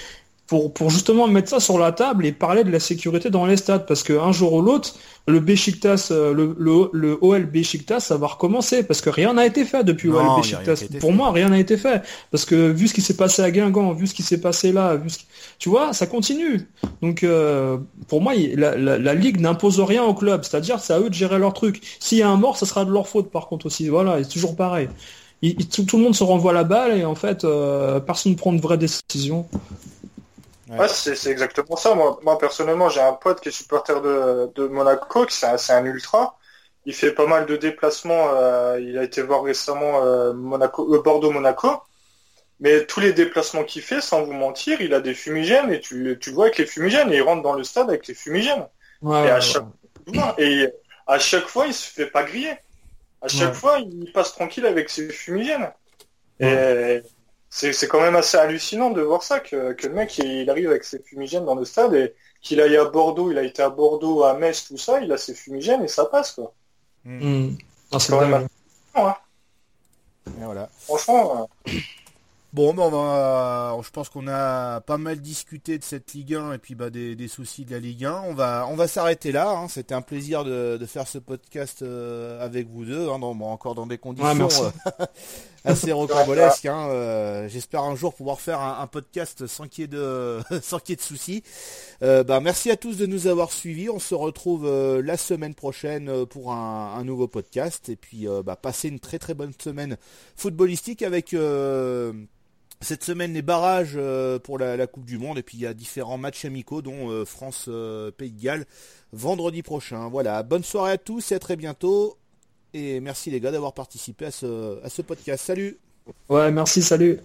pour, justement mettre ça sur la table et parler de la sécurité dans les stades. Parce qu'un jour ou l'autre, le Besiktas, euh, le, le, le, OL Besiktas, ça va recommencer. Parce que rien n'a été fait depuis OL Besiktas. Pour moi, rien n'a été fait. Parce que vu ce qui s'est passé à Guingamp, vu ce qui s'est passé là, vu tu vois, ça continue. Donc euh, pour moi, la, la, Ligue n'impose rien au club. C'est-à-dire, c'est à eux de gérer leur truc. S'il y a un mort, ça sera de leur faute par contre aussi. Voilà, c'est toujours pareil. tout, le monde se renvoie la balle et en fait, euh, personne ne prend de vraies décisions. Ouais, c'est exactement ça. Moi, moi personnellement, j'ai un pote qui est supporter de, de Monaco, c'est un, un, ultra. Il fait pas mal de déplacements. Euh, il a été voir récemment euh, Monaco, euh, Bordeaux-Monaco. Mais tous les déplacements qu'il fait, sans vous mentir, il a des fumigènes et tu, tu vois avec les fumigènes et il rentre dans le stade avec les fumigènes. et, à chaque... et à chaque fois, il se fait pas griller. À chaque fois, il passe tranquille avec ses fumigènes. Et c'est quand même assez hallucinant de voir ça, que, que le mec, il, arrive avec ses fumigènes dans le stade et qu'il aille à Bordeaux, il a été à Bordeaux, à Metz, tout ça, il a ses fumigènes et ça passe, quoi. Mm. Ah, c'est quand même hein. voilà. Franchement... Euh, Bon, ben on je pense qu'on a pas mal discuté de cette Ligue 1 et puis bah, des, soucis de la Ligue 1. On va, on va s'arrêter là. Hein. C'était un plaisir de, faire ce podcast euh, avec vous deux, hein, encore dans des conditions euh, assez rocambolesques. Hein. Euh, j'espère un jour pouvoir faire un, podcast sans qu'il y ait de, sans qu'il y ait de soucis. bah, merci à tous de nous avoir suivis. On se retrouve la semaine prochaine pour un, nouveau podcast et puis bah, passez une très très bonne semaine footballistique avec cette semaine, les barrages euh, pour la, Coupe du Monde, et puis il y a différents matchs amicaux, dont euh, France-Pays euh, de Galles, vendredi prochain. Voilà, bonne soirée à tous et à très bientôt. Et merci les gars d'avoir participé à ce, podcast. Salut Ouais, merci, salut